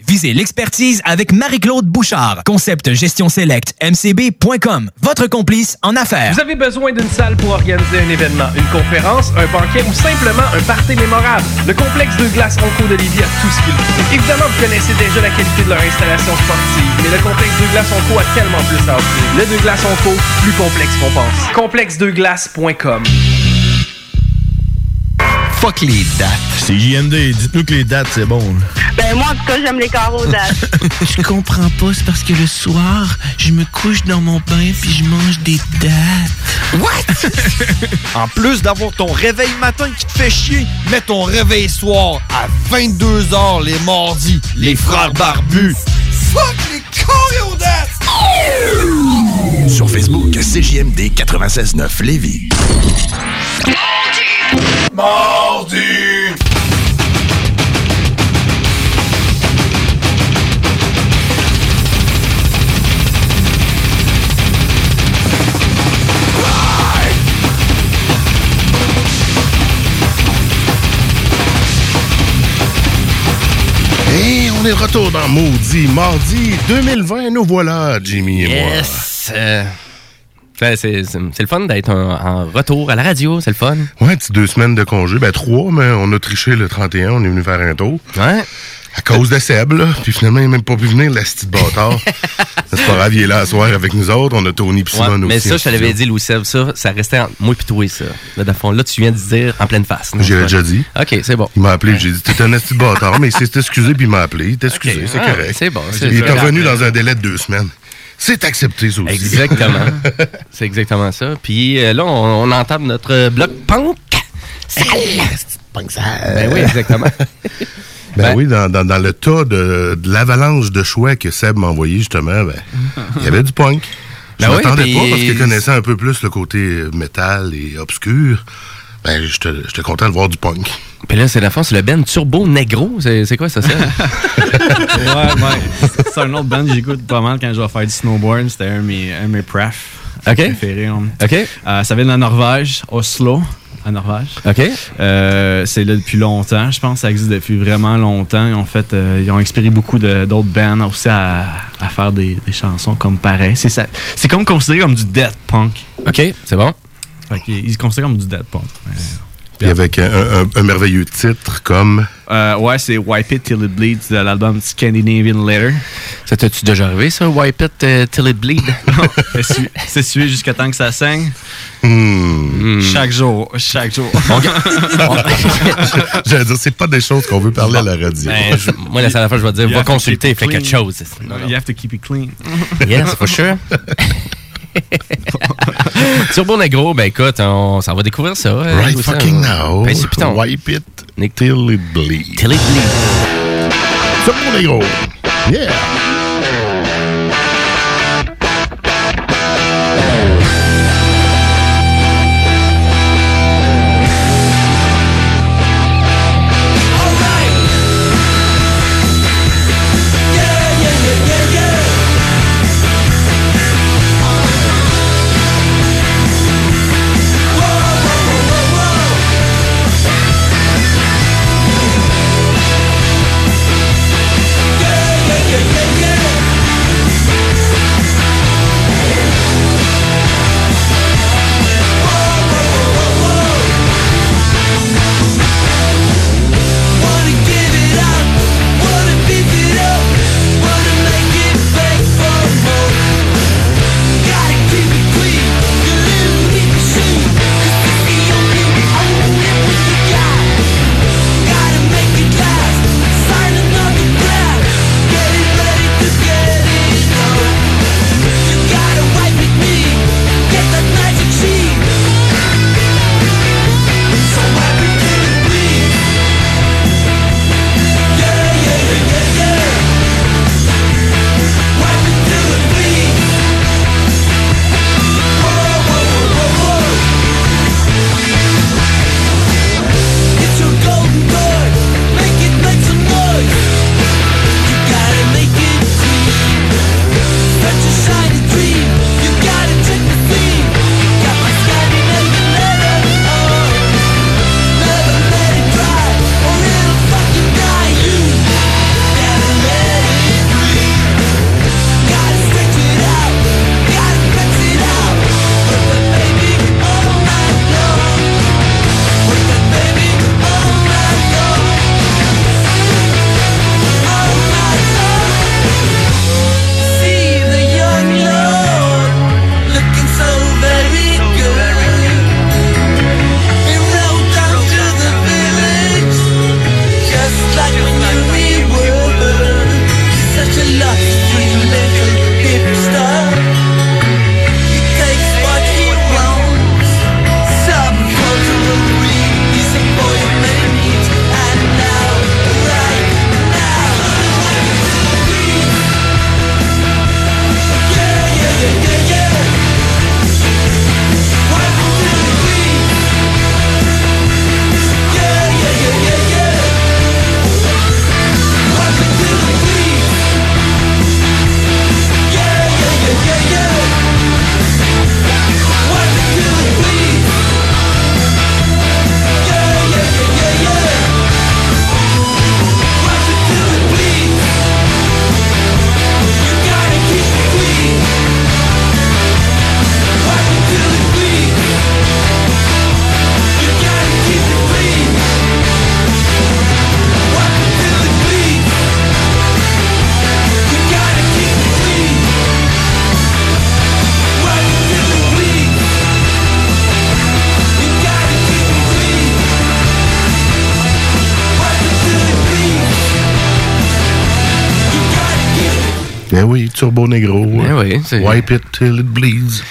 Visez l'expertise avec Marie-Claude Bouchard. Concept Gestion Select, mcb.com. Votre complice en affaires. Vous avez besoin d'une salle pour organiser un événement, une conférence, un banquet ou simplement un party mémorable. Le complexe de glace Onco d'Olivier a tout ce qu'il faut. Évidemment, vous connaissez déjà la qualité de leur installation sportive, mais le complexe de glace Onco a tellement plus à offrir. Le de glace Onco, plus complexe qu'on pense. Complexedeglace.com Fuck les dates. C'est JND, dites-nous que les dates, c'est bon. Ben moi, en tout cas, j'aime les carreaux dates. Je comprends pas, c'est parce que le soir, je me couche dans mon bain puis je mange des dates. What? en plus d'avoir ton réveil matin qui te fait chier, mets ton réveil soir à 22h les mardis. Les frères barbus. Fuck les choréodates! Sur Facebook, CJMD 96.9 Lévis. Mardi! Et on est de retour dans Maudit Mardi 2020. Nous voilà, Jimmy et Yes! Euh, ouais, c'est le fun d'être en, retour à la radio, c'est le fun. moi. Ouais, petit deux semaines de congé. Ben, trois, mais on a triché le 31. On est venu faire un tour. Ouais. À cause de Seb, là. Puis finalement, il n'a même pas pu venir, la petite bâtard. c'est pas grave, il est là à soir avec nous autres. On a Tony pis Ouais, Simon mais aussi. ça, je te l'avais dit, Louis Seb, ça, ça restait entre moi et toi, ça. Là, dans le fond, là, tu viens de dire en pleine face. J'ai déjà dit. OK, c'est bon. Il m'a appelé, j'ai dit, t'es un petit bâtard, mais il s'est excusé puis il m'a appelé. Il t'a excusé, c'est Ah, correct. c'est bon, c'est Il est revenu dans un délai de deux semaines. C'est accepté, ça aussi. Exactement. c'est exactement ça. Puis euh, là, on, on entame notre euh, bloc punk. Punk Ben oui, exactement. Ben, oui, dans, dans- dans le tas de, de l'avalanche de choix que Seb m'a envoyé, justement, ben, il y avait du punk. Je Ben m'attendais pas parce que connaissant un peu plus le côté métal et obscur. Ben, j'étais content de voir du punk. Puis là, c'est la fond, c'est le Ben Turbo Negro. C'est quoi ça, ça? ouais, ouais. C'est un autre band que j'écoute pas mal quand je vais faire du snowboard. C'était un de mes, un de mes pref OK. préférés. hein. OK. Euh, ça vient de la Norvège, Oslo, en Norvège. OK. Euh, c'est là depuis longtemps. Je pense que ça existe depuis vraiment longtemps. Ils ont fait, euh, ils ont inspiré beaucoup d'autres bands aussi à, à faire des, des chansons comme pareil. C'est ça. C'est comme considéré comme du death punk. OK, c'est bon. Fait ils se considèrent comme du death punk. Puis avec un, un- un merveilleux titre comme. Euh, ouais, c'est Wipe It Till It Bleeds de l'album Scandinavian Letter. Ça t'as-tu déjà arrivé, ça, Wipe It euh, Till It Bleed? C'est su- C'est sué jusqu'à temps que ça saigne. Hmm. Chaque jour, chaque jour. J'allais dire, c'est pas des choses qu'on veut parler à la radio. Ben, je- moi, la seule fois, je vais dire, You va consulter, fais quelque chose. Non, non. You have to keep it clean. Yes, for sure. Turbo Negro, ben écoute, on s'en va découvrir ça. euh, Right fucking now. Ben. Wipe it till it bleeds. Till it bleeds. Turbo Negro. Yeah. Turbo Negro. Ben oui, Wipe it till it bleeds.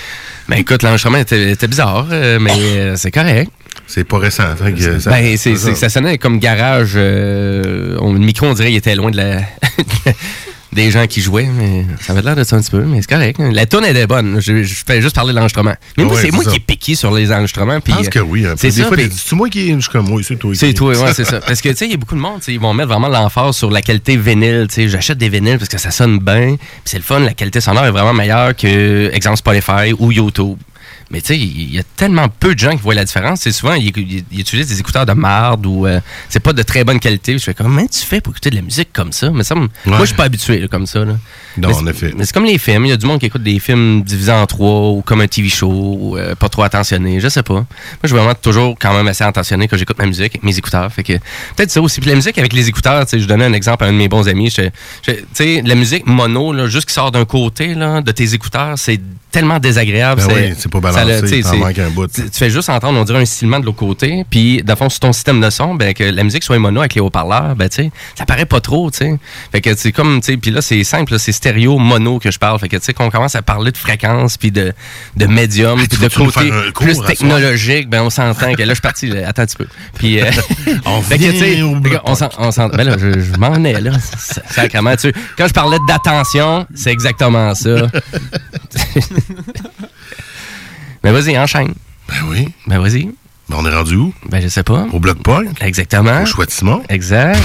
Ben écoute, l'enregistrement était, était bizarre, euh, mais euh, c'est correct. C'est pas récent. fait que ça- ben, ça. ça sonnait comme garage. euh, on- le micro, on dirait, il était loin de la. des gens qui jouaient, mais ça avait l'air de ça un petit peu, mais c'est correct. La tonne était bonne. Je, je fais juste parler de l'enregistrement. Mais moi, Ouais, c'est moi ça. qui est piqué sur les enregistrements. Je pense que oui. C'est fois, c'est moi qui. Je suis comme moi, c'est toi. C'est toi, ouais, c'est ça. Parce que, tu sais, il y a beaucoup de monde, ils vont mettre vraiment l'emphase sur la qualité vinyle. J'achète des vinyles parce que ça sonne bien. C'est le fun, la qualité sonore est vraiment meilleure que, exemple, Spotify ou YouTube. Mais tu sais, il y a tellement peu de gens qui voient la différence. C'est souvent, ils, utilisent des écouteurs de marde ou euh, c'est pas de très bonne qualité. Je fais comme, comment tu fais pour écouter de la musique comme ça? Mais ça Moi, je suis pas habitué là, comme ça. Là. Non, en effet. Mais c'est comme les films. Il y a du monde qui écoute des films divisés en trois ou comme un TV show, ou, euh, pas trop attentionné. Je sais pas. Moi, je suis vraiment toujours quand même assez attentionné quand j'écoute ma musique avec mes écouteurs. Fait que peut-être ça aussi. Puis la musique avec les écouteurs, tu sais, je donnais un exemple à un de mes bons amis. Tu sais, la musique mono, là, juste qui sort d'un côté là, de tes écouteurs, c'est tellement désagréable. Ben oui, c'est pas ça balancé, le- tu fais juste entendre, on dirait un silement de l'autre côté. Puis, dans le fond, sur ton système de son, ben, que la musique soit mono avec les haut-parleurs, ben, tu sais, ça paraît pas trop, tu sais. Fait que, c'est comme, tu sais, puis là, c'est simple, c'est stéréo mono que je parle. Fait que, tu sais, qu'on commence à parler de fréquence, puis de, de médium, puis de côté plus technologique, ben, on s'entend que là, je suis parti, là, attends un petit peu. Puis, euh, On fait que, on s'en- on s'en- ben là, je, je m'en ai, là. Sacrément, tu quand je parlais d'attention, c'est exactement ça. Mais vas-y, enchaîne. Ben oui. Ben vas-y. Ben on est rendu où? Ben je sais pas. Au bloc point? Exactement. Au choix de Simon? Exact.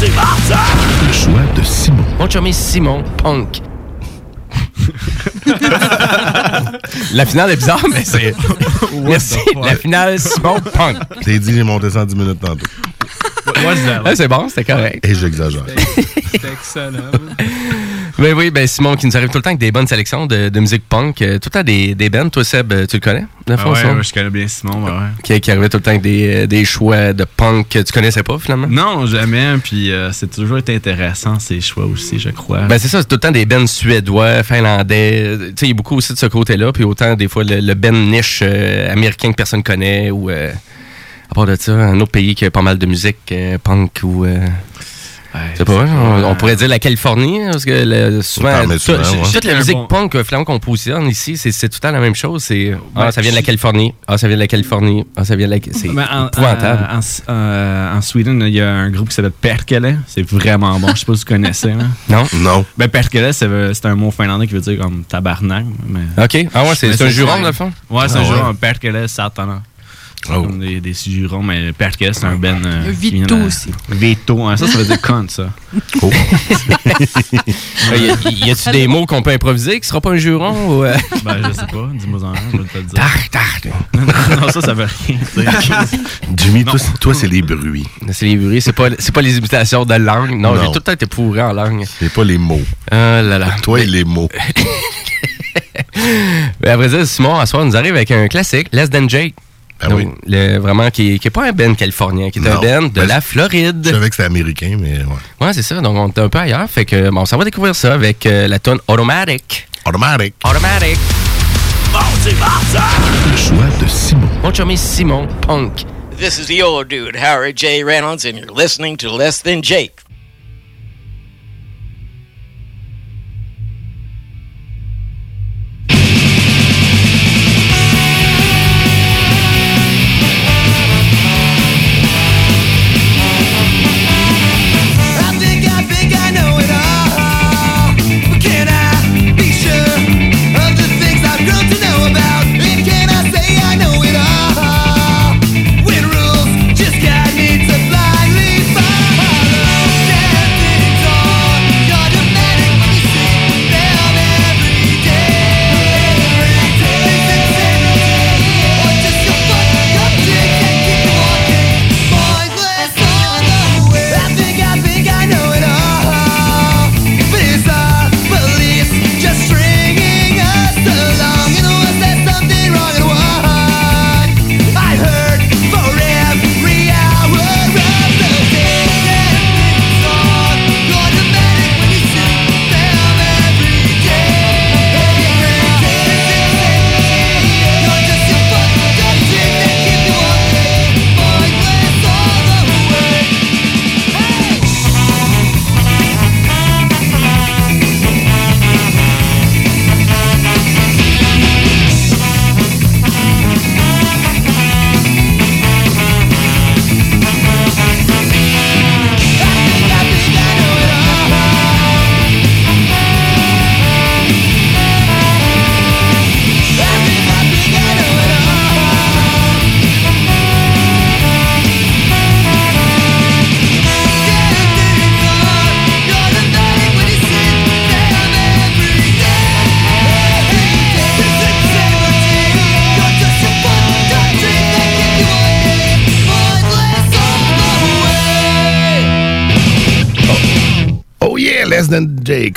Le choix de Simon. Mon chummy Simon Punk. La finale est bizarre, mais c'est. Merci. La finale Simon Punk. T'es dit, j'ai monté ça en 10 minutes tantôt. Ah, c'est bon, c'était correct. Et j'exagère. C'était excellent. Mais oui, ben Simon qui nous arrive tout le temps avec des bonnes sélections de, de musique punk. Euh, Tout le temps des, des bands. Toi, Seb, euh, tu le connais? de Ah ouais, je connais bien Simon, ouais. Qui, qui arrivait tout le temps avec des, euh, des choix de punk que tu connaissais pas finalement? Non, jamais. Puis euh, c'est toujours été intéressant ces choix aussi, je crois. Ben c'est ça, c'est tout le temps des bands suédois, finlandais. Tu sais, il y a beaucoup aussi de ce côté-là. Puis autant des fois le, le band niche euh, américain que personne connaît ou à part de ça, un autre pays qui a pas mal de musique punk ou. Euh, sais pas, on, on pourrait dire la Californie, hein, parce que le- souvent, parle tout- souvent, ouais. toute la musique bon- punk euh, finalement, qu'on positionne ici, c'est c'est tout le temps la même chose. C'est ah, Ben, ça vient de la Californie, ah, ça vient de la Californie, ah, ça vient de la. C'est en, épouvantable. en, en, euh, en Sweden, il y a un groupe qui s'appelle Perkele. C'est vraiment bon. Je sais pas si vous connaissez. là. Non? Non. Ben, Perkele, c'est c'est un mot finlandais qui veut dire comme tabarnak. Mais... OK. Ah ouais, c'est c'est un juron, dans le fond? Ouais, c'est Ah un ouais. juron. Perkele, Satana. Oh. comme des, des jurons, mais Perkele, c'est un ben. euh, de- aussi. Veto, hein, ça, ça veut dire con, ça. Oh. y a- y a-tu des mots qu'on peut improviser qui sera pas un juron ou. euh? Ben, je sais pas. Dis-moi en un, je vais te le dire. Non, ça, ça veut rien dire. Jimmy, toi, c'est- toi, c'est les bruits. C'est les bruits, c'est pas, c'est pas les imitations de langue. Non, Non. j'ai tout le temps été pourri en langue. C'est pas les mots. Ah là là. Toi et les mots. Mais après ça, Simon, à soir, nous arrive avec un classique, Less Than Jake. Ben Donc, oui. le- vraiment, qui, qui est pas un band californien, qui est un band de Ben, la Je Floride. savais que c'était américain, mais ouais. Ouais, c'est ça. Donc, on est un peu ailleurs. Fait que, bon, ça va découvrir ça avec euh, la tune Automatic. Automatic. Automatic. Le choix de Simon. Mon chummy Simon Punk. This is the old dude, Harry J. Reynolds, and you're listening to Less Than Jake.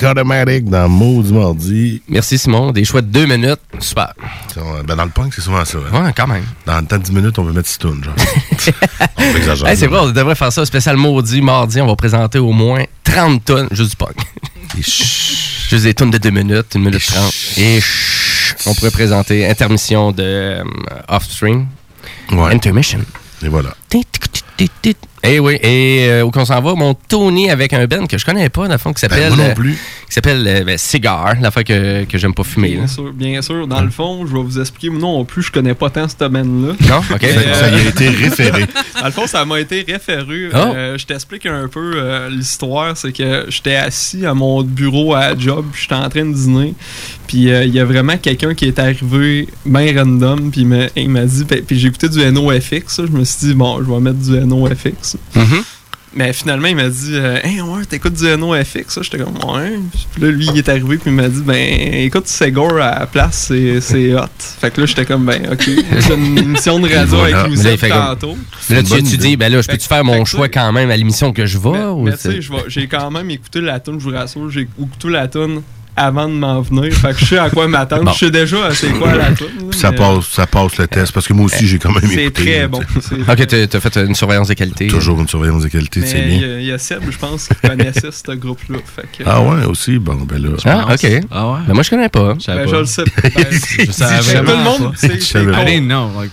Automatic dans Maudit Mardi. Merci Simon, des choix de deux minutes. Super. Ben, dans le punk, c'est souvent ça. hein. Ouais, quand même. Dans le temps de 10 minutes, on peut mettre 6 tunes, genre. on peut exagérer. Hey, c'est vrai, on devrait faire ça, spécial maudit, mardi, on va présenter au moins 30 tonnes, juste du punk. juste des tonnes de 2 minutes, 1 minute 30. Et on pourrait présenter intermission de euh, Offstream. Intermission. Et voilà. Et oui, et euh, où qu'on s'en va, mon Tony avec un Ben que je connais pas, dans le fond, qui s'appelle. Ben, moi non euh, plus. Qui s'appelle euh, ben, Cigar, la fois que, que j'aime pas fumer. là. Bien sûr, bien sûr. Dans le fond, je vais vous expliquer. Moi non plus, je connais pas tant ce domaine-là. Non? OK. Mais, Ça- ça y a été référé. dans le fond, ça m'a été référé. Oh. Euh, je t'explique un peu euh, l'histoire. C'est que j'étais assis à mon bureau à job, puis j'étais en train de dîner. Puis euh, il y a vraiment quelqu'un qui est arrivé bien random, puis il m'a- il m'a dit. ben, Puis j'ai écouté du NoFX. Je me suis dit, bon, je vais mettre du NoFX. Mm-hmm. Mais finalement, il m'a dit euh, Hey, ouais, t'écoutes du NoFX ça J'étais comme Ouais. Puis là, lui, il est arrivé, puis il m'a dit Ben, écoute, Segor à la place, c'est c'est hot. Fait que là, j'étais comme Ben, ok. J'ai une émission de radio Voilà. avec Youssef tantôt. Mais là, tu, tu dis, ben là, je peux-tu faire mon choix quand même à l'émission que je vais? ou Mais tu c'est- sais, je vais- j'ai quand même écouté la tune, je vous rassure, j'ai écouté la tune avant de m'en venir. Fait que je sais à quoi m'attendre. Bon. Je sais déjà c'est quoi la tune. Ça mais- passe, ça passe le test, parce que moi aussi, j'ai quand même C'est très bon. tu Ok, t'as t'as fait une surveillance de qualité. Toujours une surveillance de qualité, c'est Mais il y, bien. y a Seb, je pense, qui connaissait ce groupe-là. Ah ouais, aussi, bon, ben là. Ah, ok. Ah ouais? Ben moi, je connais pas. Ben, je le sais. Ben, Je savais tout le monde, pas. c'est Je pas. I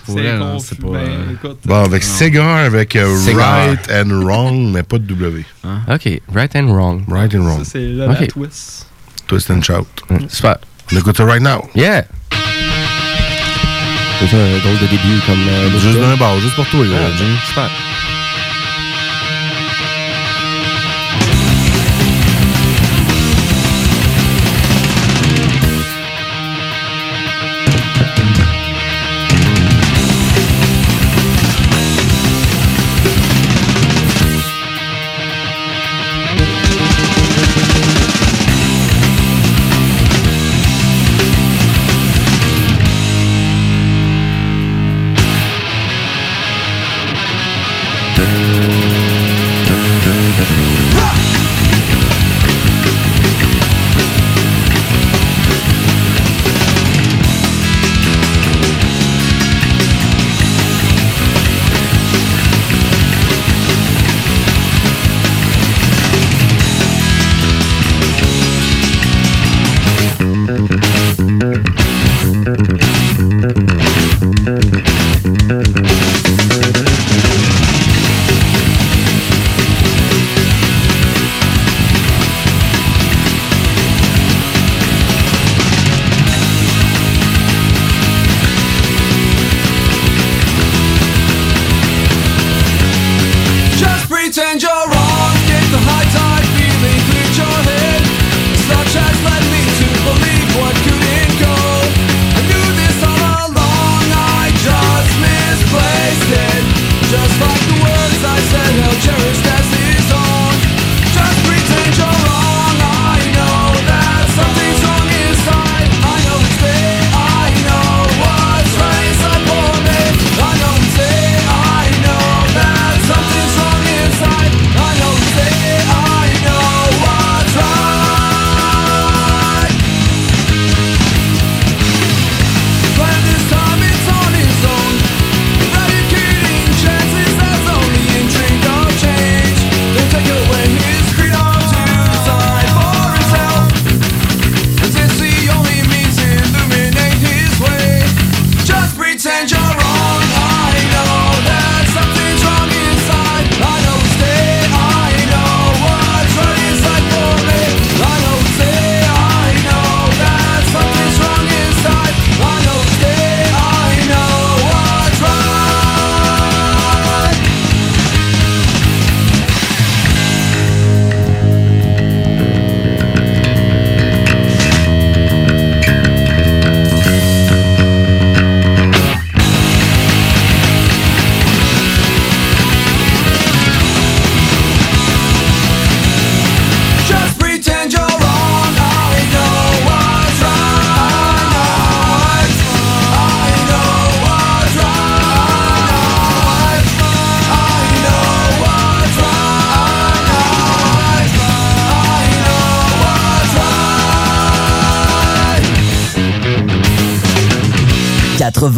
c'est like, pour pas, Ben, euh, écoute, Bon, avec Cigar, avec euh. Right and Wrong, mais pas de W. Ok, right and wrong. Right and Wrong. Ça, c'est la twist. Twist and Shout. Super. On écoute ça right now. Yeah! C'est un drôle de début comme. euh, Juste d'un bar, juste pour toi, là, Ah. Super.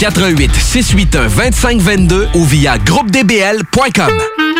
88 681 2522 ou via groupedbl.com.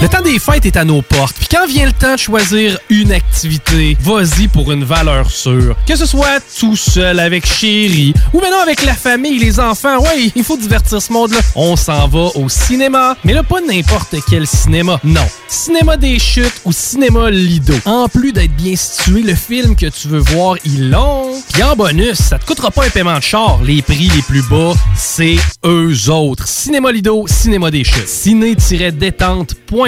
Le temps des fêtes est à nos portes. Puis quand vient le temps de choisir une activité, vas-y pour une valeur sûre. Que ce soit tout seul, avec chérie, ou maintenant avec la famille, les enfants. Ouais, il faut divertir ce monde-là. On s'en va au cinéma. Mais là, pas n'importe quel cinéma. Non. Cinéma des chutes ou cinéma Lido. En plus d'être bien situé, le film que tu veux voir, il long. Puis en bonus, ça te coûtera pas un paiement de char. Les prix les plus bas, c'est eux autres. Cinéma Lido, cinéma des chutes. ciné-détente.ca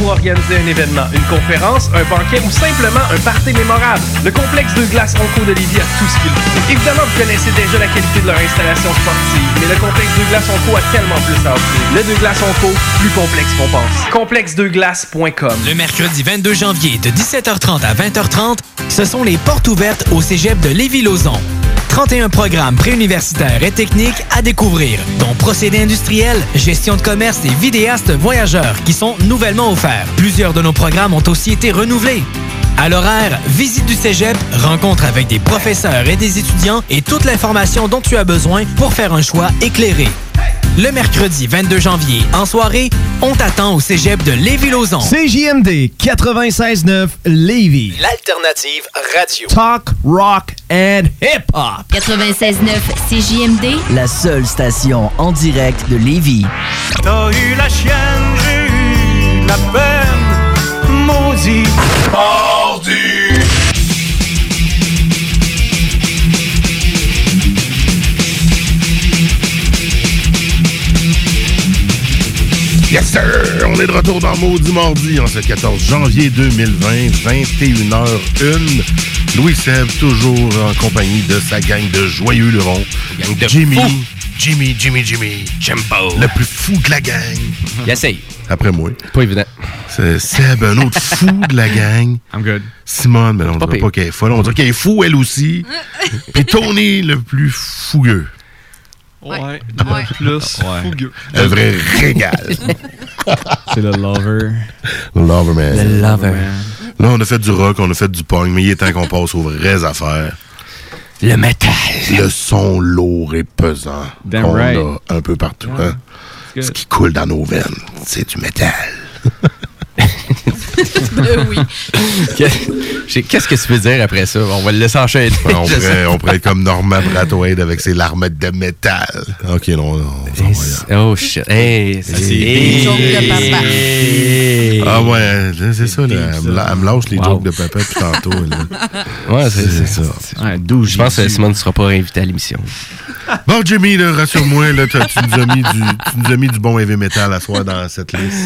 organiser un événement, une conférence, un banquet ou simplement un party mémorable. Le complexe de glace Onco de Lévis a tout ce qu'il faut. Évidemment, vous connaissez déjà la qualité de leur installation sportive, mais le complexe de glace Onco a tellement plus à offrir. Le de glace Onco, plus complexe qu'on pense. Complexedeglace.com Le mercredi 22 janvier de 17h30 à 20h30, ce sont les portes ouvertes au cégep de Lévis-Lauzon. 31 programmes préuniversitaires et techniques à découvrir, dont procédés industriels, gestion de commerce et vidéastes voyageurs qui sont nouvellement offerts. Plusieurs de nos programmes ont aussi été renouvelés. À l'horaire, visite du cégep, rencontre avec des professeurs et des étudiants et toute l'information dont tu as besoin pour faire un choix éclairé. Le mercredi 22 janvier, en soirée, on t'attend au cégep de Lévis-Lauzon. CJMD 96.9 Lévis. L'alternative radio. Talk, rock and hip-hop. 96.9 CJMD, La seule station en direct de Lévis. T'as eu la chienne, j'ai eu la peine, maudit. Mordu. Yes sir! On est de retour dans Maudit Mardi en ce 14 janvier 2020, 21h01. Louis Seb, toujours en compagnie de sa gang de joyeux lurons. Gang de Jimmy. Jimmy, Jimmy, Jimmy. Jimbo. Le plus fou de la gang. J'essaye. Après moi. Pas évident. C'est Seb, un autre fou de la gang. I'm good. Simone, mais non, on dirait pas qu'elle est folle. On dirait qu'elle est fou, elle aussi. Puis Tony, le plus fougueux. Ouais. Ouais. Plus fougueux. Un vrai régal. C'est le lover. Lover man. Le lover. Là, on a fait du rock, on a fait du punk, mais il est temps qu'on passe aux vraies affaires. Le métal. Le son lourd et pesant qu'on right. a un peu partout. hein. Ce qui coule dans nos veines, c'est du métal. Ben oui. Qu'est-ce que tu veux dire après ça? On va le laisser enchaîner. on, Je sais. pourrait, on pourrait être comme Norman Brathwaite avec ses larmes de métal. Ok, non, non. on Oh shit. Hey, c'est Des jokes de papa. Hey. Ah ouais, c'est ça, là. Elle me la- elle me lâche les Wow. jokes de papa depuis tantôt. là. Ouais, c'est C'est ça. ça. Ouais, Je pense que Simone ne sera pas invité à l'émission. Bon, Jimmy, rassure-moi, tu, nous as mis du, tu nous as mis du bon heavy metal à soir dans cette liste.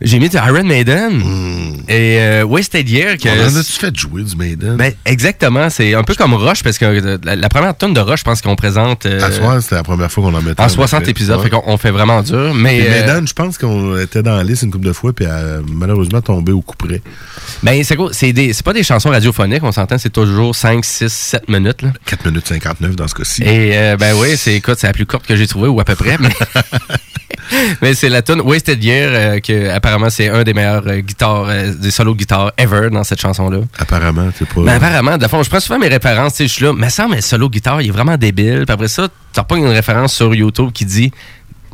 J'ai mis du Iron Maiden. Hmm. Et euh, Wasted Year. Que On en a-tu fait jouer du Maiden? Ben, exactement. C'est un peu comme Rush, parce que euh, la, la première tonne de Rush, je pense qu'on présente. euh, À soir, c'était la première fois qu'on en mettait. en en 60 effet. épisodes, Ouais. fait qu'on on fait vraiment dur. Mais, euh, Maiden, je pense qu'on était dans la liste une couple de fois, puis a malheureusement tombé au coup près. ben, c'est quoi? C'est des- c'est pas des chansons radiophoniques, on s'entend, c'est toujours 5, 6, 7 minutes. Là. 4 minutes 59 dans ce cas-ci. Et euh, ben oui, c'est écoute, c'est la plus courte que j'ai trouvée, ou à peu près. Mais, mais c'est la tune Wasted Year, euh, que apparemment c'est un des meilleurs euh, guitares, euh, des solos de guitare ever dans cette chanson-là. Apparemment, c'est pas. Mais apparemment, de fond, je prends souvent mes références, tu sais, je suis là, mais ça, mais solo guitare, il est vraiment débile. Puis après ça, tu pas une référence sur YouTube qui dit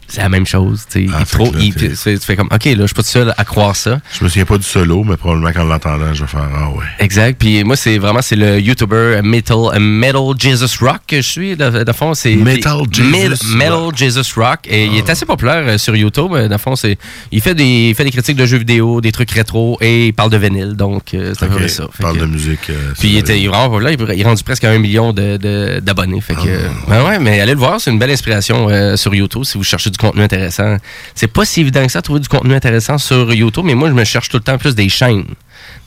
c'est la même chose, tu il trop, là, il- tu fais- tu fais comme, ok, là, je suis pas tout seul à croire ça. Je me souviens pas du solo, mais probablement qu'en l'entendant, je vais faire Ah ouais. Exact. Puis moi, c'est vraiment c'est le YouTuber Metal, Metal Jesus Rock que je suis. De, de fond, c'est Metal Jesus. Ah. Metal Jesus Rock. Et il est assez populaire euh, sur YouTube. Euh, De fond, c'est il fait des il fait des critiques de jeux vidéo, des trucs rétro et il parle de vinyle. Donc euh, c'est un peu ça. Fait parle que- de musique. euh, Puis il, était, il vraiment populaire. Il est- Il est rendu presque à un million de- de- d'abonnés. fait que, ben ouais, mais allez le voir. C'est une belle inspiration euh, sur YouTube si vous cherchez du contenu intéressant. C'est pas si évident que ça, trouver du contenu intéressant sur YouTube, mais moi, je me cherche tout le temps plus des chaînes.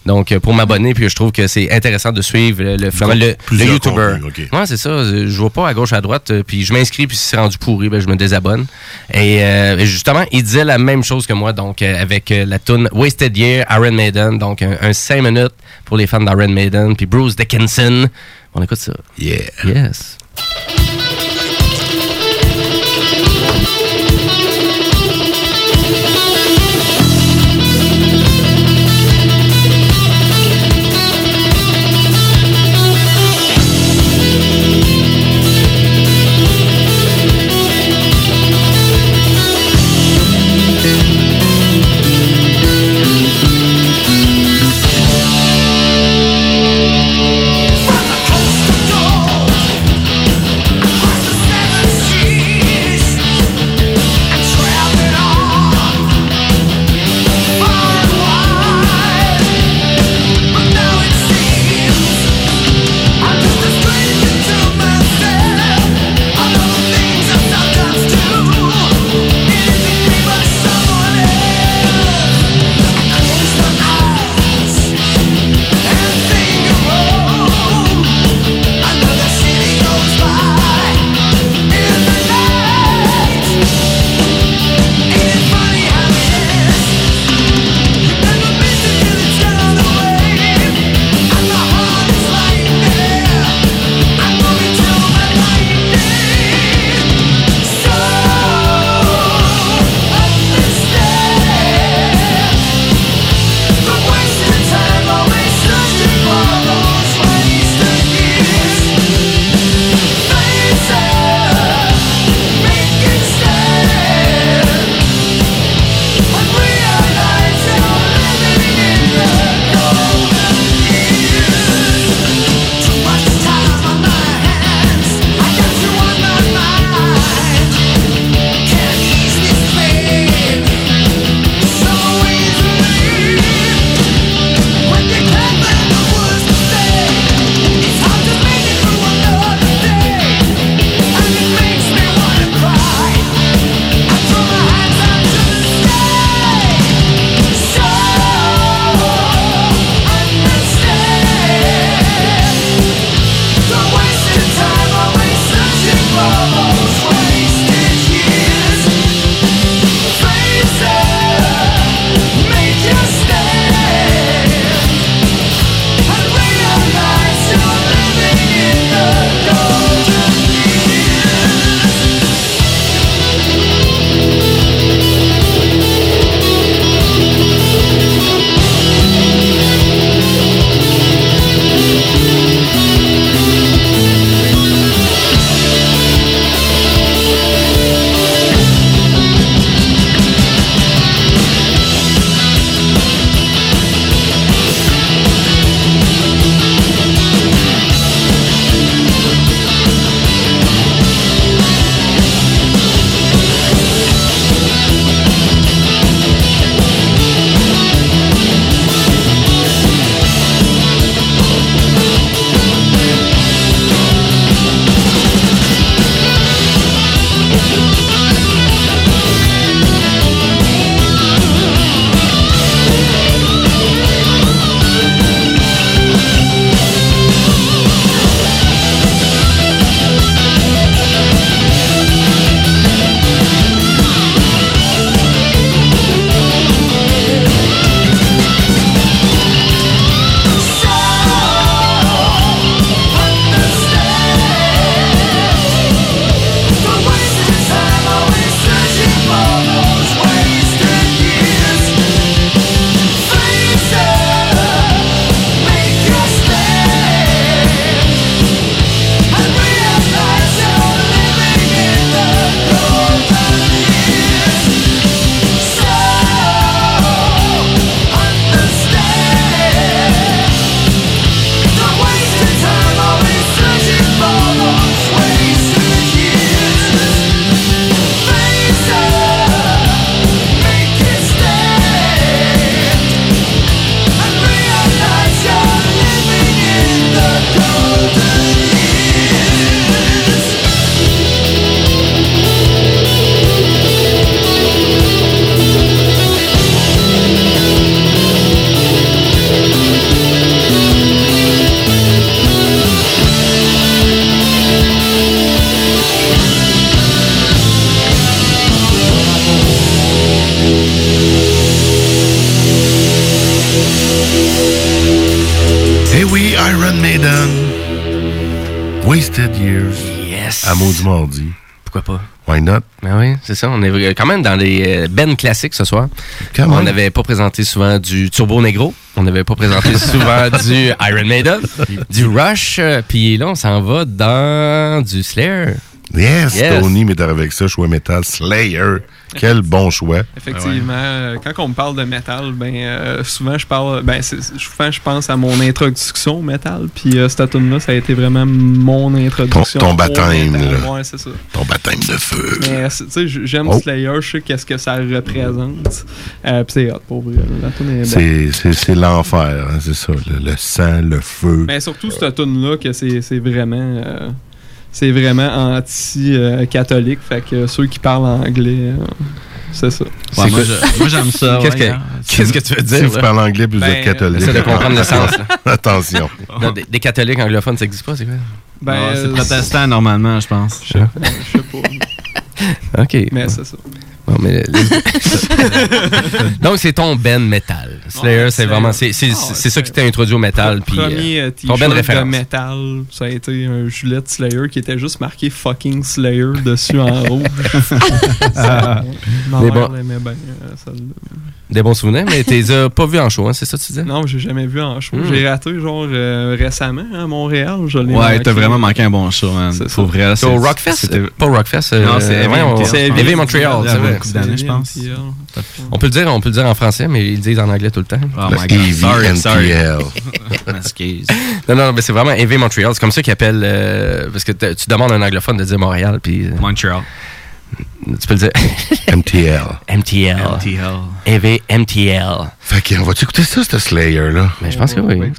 Donc, euh, pour m'abonner, puis je trouve que c'est intéressant de suivre le, le, le, le YouTuber. contenus, Ouais, c'est ça. Euh, Je vois pas à gauche, à droite, euh, puis je m'inscris, puis si c'est rendu pourri, ben, je me désabonne. Et, euh, justement, il disait la même chose que moi, donc avec la tune Wasted Year, Iron Maiden, donc un 5 minutes pour les fans d'Iron Maiden, puis Bruce Dickinson. On écoute ça. Yeah. Yes. Wasted Years. Yes. À Maudit Mardi. Pourquoi pas? Why not? Ben oui, c'est ça. On est quand même dans les ben classiques ce soir. Quand on n'avait pas présenté souvent du Turbo Negro. On n'avait pas présenté souvent du Iron Maiden, du Rush. Puis là, on s'en va dans du Slayer. Yes, Yes. Tony arrivé avec ça, choix métal. Slayer. Quel bon choix. Effectivement, quand on me parle de métal, ben euh, souvent je parle, ben souvent je pense à mon introduction au métal, puis euh, cette tune là ça a été vraiment mon introduction. Ton- baptême, métal. là. Ouais, c'est ça. Ton baptême de feu. Mais tu sais, j'aime Oh. Slayer, je sais qu'est-ce que ça représente. Euh, puis c'est hot pour vrai. C'est- l'enfer, hein, c'est ça. Le, le sang, le feu. Mais surtout cette tune là que c'est c'est vraiment euh, c'est vraiment anti-catholique, fait que ceux qui parlent anglais, euh, c'est ça. Ouais, moi, je- moi, j'aime ça, Qu'est-ce ouais, que, hein. qu'est-ce que tu veux dire? Si vous parlez anglais puis vous Ben, êtes catholique. Essaie de comprendre le sens. Attention. Non, des, des catholiques anglophones, ça n'existe pas, c'est quoi? Ben, c'est euh, protestant normalement, je pense. Je sais pas. OK. Mais c'est ça. Bon, mais Donc, c'est ton ben metal. Slayer, Ouais, c'est vraiment. C'est c'est- Ah, c'est ça qui t'a introduit au metal. Puis, Premier euh, euh, ton ben t-shirt de référence. métal, ça a été un gilet de Slayer qui était juste marqué fucking Slayer dessus en rouge. Ma mère bon. l'aimait bien, euh, celle-là. Des bons souvenirs, mais les as pas vus en show, hein, c'est ça que tu disais? Non, j'ai jamais vu en show. Hmm. J'ai raté genre euh, récemment à Montréal. Je Ouais, t'as vraiment manqué un bon show, man. C'est Pour vrai. C'est au Rockfest? Pas au Rockfest. euh, Non, c'est Heavy on- une couple d'années, je pense. Peut, le dire, on peut le dire en français, mais ils le disent en anglais tout le temps. Oh Le my god. Sorry, sorry. Excuse. Non, non, mais c'est vraiment Heavy Montreal. C'est comme ça qu'ils appellent. euh, parce que tu demandes à un anglophone de dire Montréal, puis. euh, Montreal. Tu peux le dire. MTL. MTL. MTL. Heavy MTL. Fait qu'on va-tu écouter ça, ce Slayer-là? Mais je pense que oui.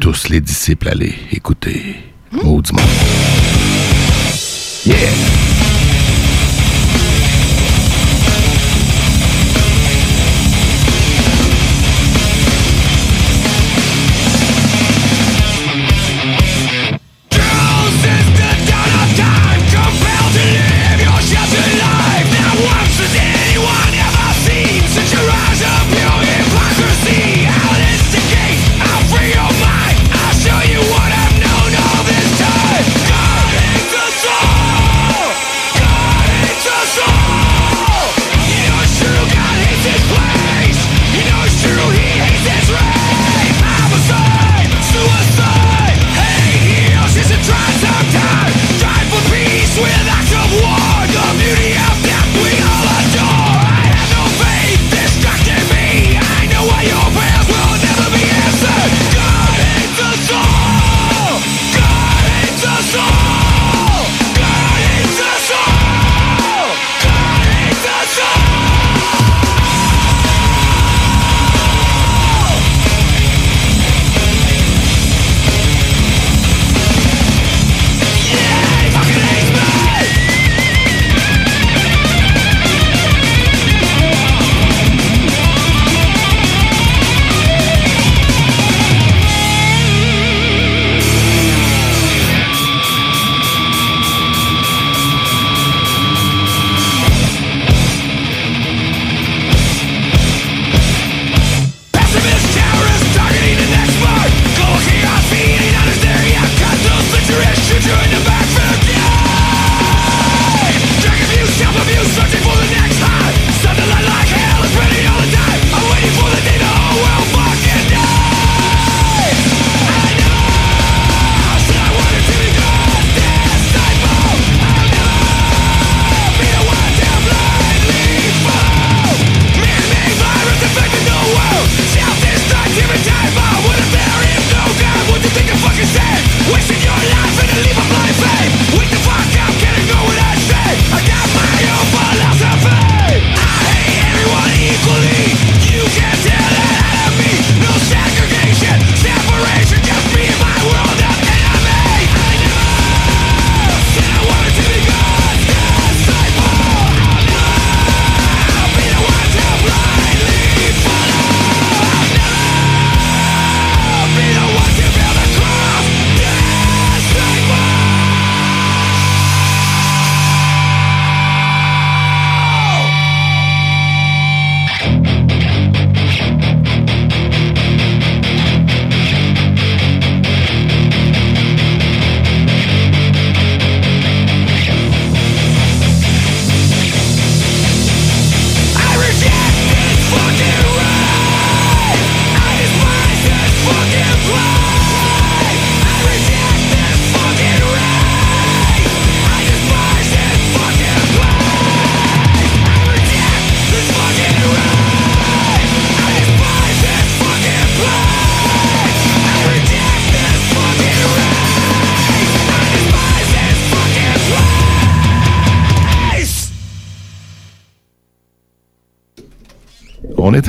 Tous les disciples, allez, écoutez. Maudit monde. Yeah!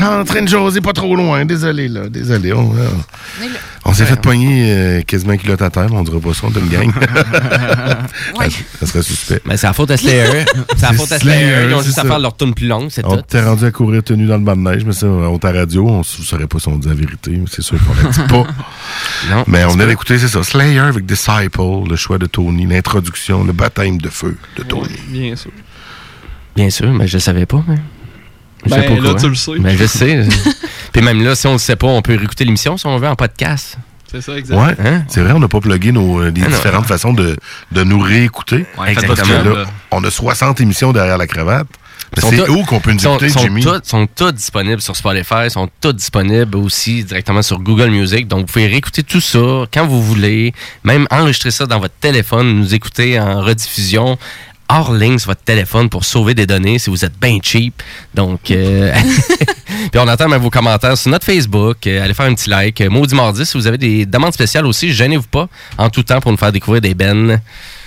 En train de jaser pas trop loin. Désolé, là. Désolé. On, euh, on s'est fait pogner euh, quasiment un culotte à terre. mais On dirait pas ça, on une gang. ça, ça serait suspect. Mais c'est la faute à Slayer. c'est la faute à Slayer. Ils ont juste à faire leur tune plus longue, c'est On tout. t'est rendu à courir tenu dans le banc de neige, mais ça, on t'a radio, on ne saurait pas si on dit la vérité, mais c'est sûr qu'on la dit pas. Non, mais on pas- d'écouter, c'est ça, Slayer avec Disciple, le choix de Tony, l'introduction, le baptême de feu de Tony. Bien sûr. Bien sûr, mais je le savais pas. Mais... Je Ben, sais pas là, tu le sais. Ben, je sais. Puis même là, si on le sait pas, on peut réécouter l'émission si on veut en podcast. C'est ça, exact. Ouais, Hein? c'est vrai, on n'a pas plugué nos, euh, les Ah non. différentes façons de, de nous réécouter. Ouais, Parce exactement. que là, on a 60 émissions derrière la cravate. Sont c'est où qu'on peut nous sont- écouter, sont Jimmy? toutes- sont toutes disponibles sur Spotify, sont toutes disponibles aussi directement sur Google Music. Donc, vous pouvez réécouter tout ça quand vous voulez, même enregistrer ça dans votre téléphone, nous écouter en rediffusion hors ligne sur votre téléphone pour sauver des données si vous êtes bien cheap. Donc, euh, puis on attend même vos commentaires sur notre Facebook. Euh, allez faire un petit like. Euh, Maudit Mardi, si vous avez des demandes spéciales aussi, gênez-vous pas en tout temps pour nous faire découvrir des bennes.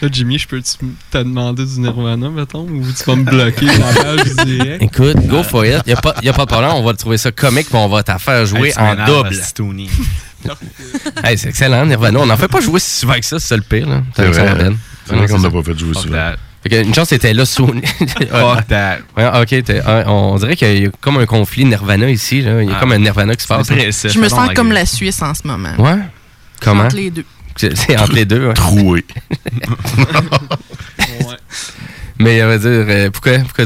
Là, Jimmy, je peux te demander du Nirvana, mettons, ou tu vas me bloquer la page direct? Écoute, go for it. Il n'y a, pas- y a pas de problème. On va trouver ça comique puis on va t'en faire jouer Hey, en double. Hey, c'est excellent, Nirvana. On n'en fait pas jouer si souvent que ça, c'est ça le pire. là. C'est T'as vrai. raison, Ben. C'est vrai qu'on c'est n'a pas fait jouer souvent. That. Fait que une chance, t'étais là sous. Fuck that. Ouais, ok, ouais, on dirait qu'il y a comme un conflit Nirvana ici. là. Il y a Ah. comme un Nirvana qui se passe. dépressif. Je me sens comme la Suisse en ce moment. Ouais? Comment? Entre les deux. C'est entre les deux. ouais. Troué. Mais il va dire, euh, pourquoi, pourquoi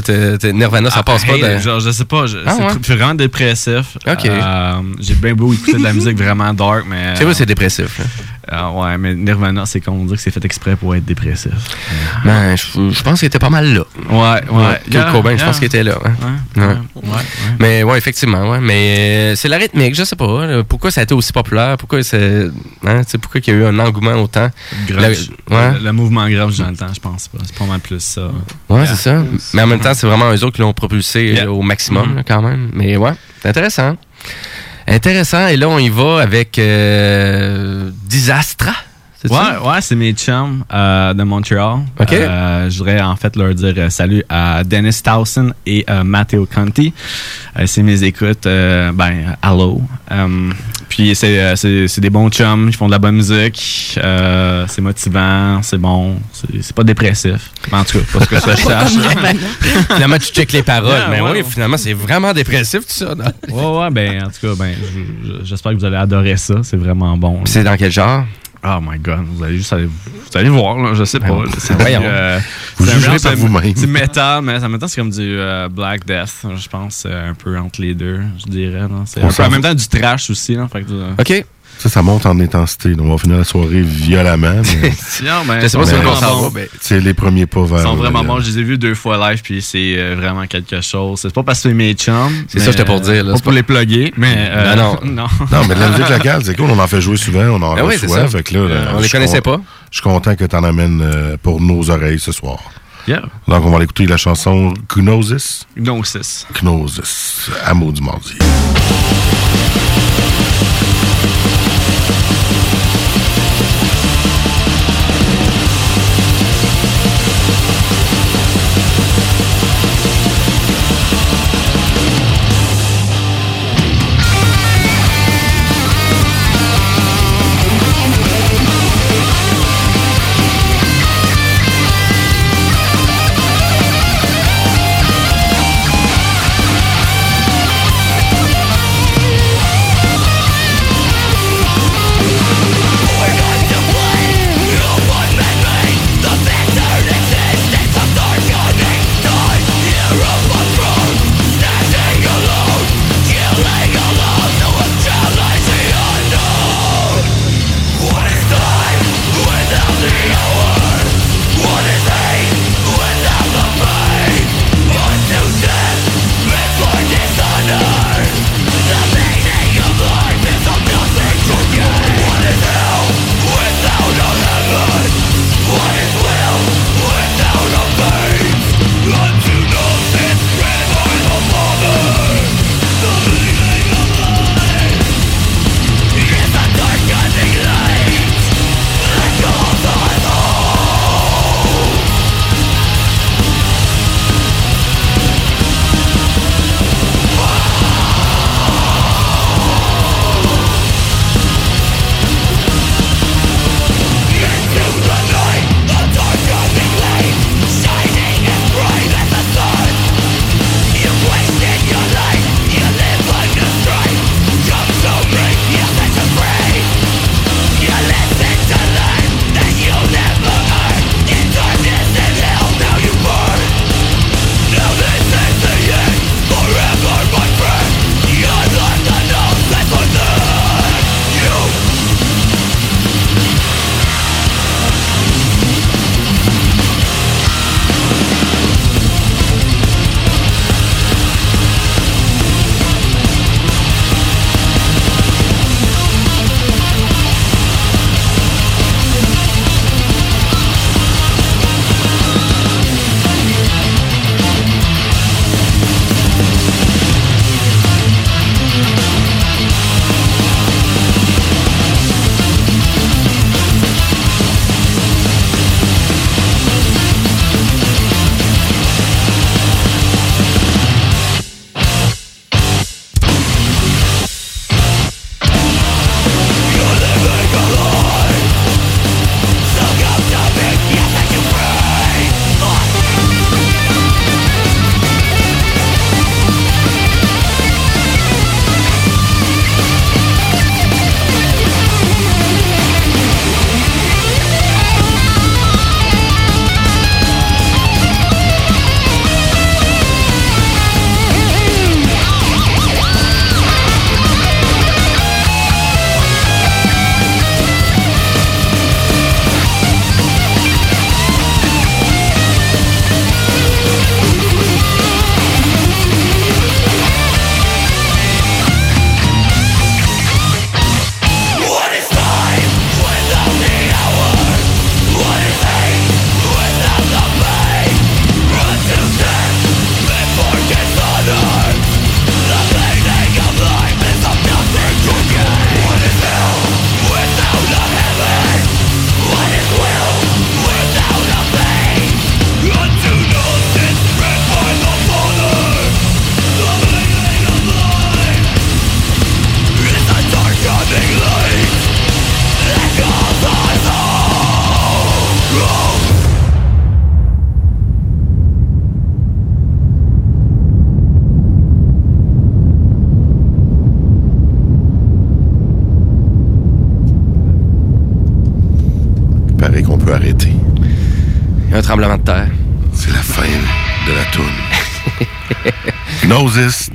Nirvana, ça Ah, passe pas de. genre, je sais pas, je, Ah, ouais? vraiment dépressif. Ok. Euh, J'ai bien beau écouter de la musique vraiment dark, mais. C'est vrai, c'est dépressif. là. Euh, ouais, mais Nirvana, c'est comme on dit que c'est fait exprès pour être dépressif. Ben, je, je pense qu'il était pas mal là. Ouais, ouais. Kurt Yeah, Cobain, je pense qu'il était là. hein. Ouais, Ouais. ouais, Mais ouais, effectivement, ouais. Mais euh, c'est la rythmique, je sais pas. là. Pourquoi ça a été aussi populaire? Pourquoi c'est. Hein, tu sais, pourquoi il y a eu un engouement autant? Grunge. La- ouais. Le, le mouvement grunge dans le temps, je pense pas. C'est pas mal plus ça. Ouais, Yeah. c'est ça. Mais en même temps, c'est vraiment eux autres qui l'ont propulsé Yeah. au maximum, Mhm. là, quand même. Mais ouais, c'est intéressant. Intéressant. Et là, on y va avec euh, Disastra. c'est Ouais, ça? ouais, c'est mes chums euh, de Montréal. Ok. Euh, je voudrais en fait leur dire euh, salut à Dennis Towson et Matteo Conti. C'est mes écoutes. ben, hello. Euh, puis c'est, euh, c'est, c'est des bons chums, ils font de la bonne musique. euh, c'est motivant, c'est bon. C'est, c'est pas dépressif. En tout cas, pas ce que ça cherche. finalement, tu checkes les paroles. Yeah, mais ouais. oui, finalement, c'est vraiment dépressif, tout ça. Ouais, ouais, ben, en tout cas, ben, je- je- j'espère que vous allez adorer ça. C'est vraiment bon. C'est dans quel genre? Oh my god, vous allez juste aller, vous allez voir, là, je sais pas. Ben, là, c'est voyons. euh, Vous c'est un jugerez mélange par de- vous-même. C'est métal, mais en même temps, c'est comme du euh, Black Death, je pense, euh, un peu entre les deux, je dirais. là. C'est On un peu s'en en même temps du trash aussi. Là, fait que, euh, OK. Ça, ça monte en intensité. Donc, on va finir la soirée violemment. mais- Non, ben, Je sais pas si on mais- C'est les premiers pas vers. Ils sont vraiment bons. Je les ai vus deux fois live, puis c'est euh, vraiment quelque chose. C'est pas parce que c'est mes chums. C'est mais, ça que j'étais pour euh, dire, là, Pas c'est pour pas- les plugger, mais. euh, Non, non. Non, mais de la musique locale, c'est cool. On en fait jouer souvent. On en oui, reçoit. c'est ça. Fait que là, Euh, là, on les connaissait con- pas. Je suis content que tu en amènes euh, pour nos oreilles ce soir. Yeah. Donc, on va aller écouter la chanson Gnosis. Gnosis. Gnosis. Amour du mardi.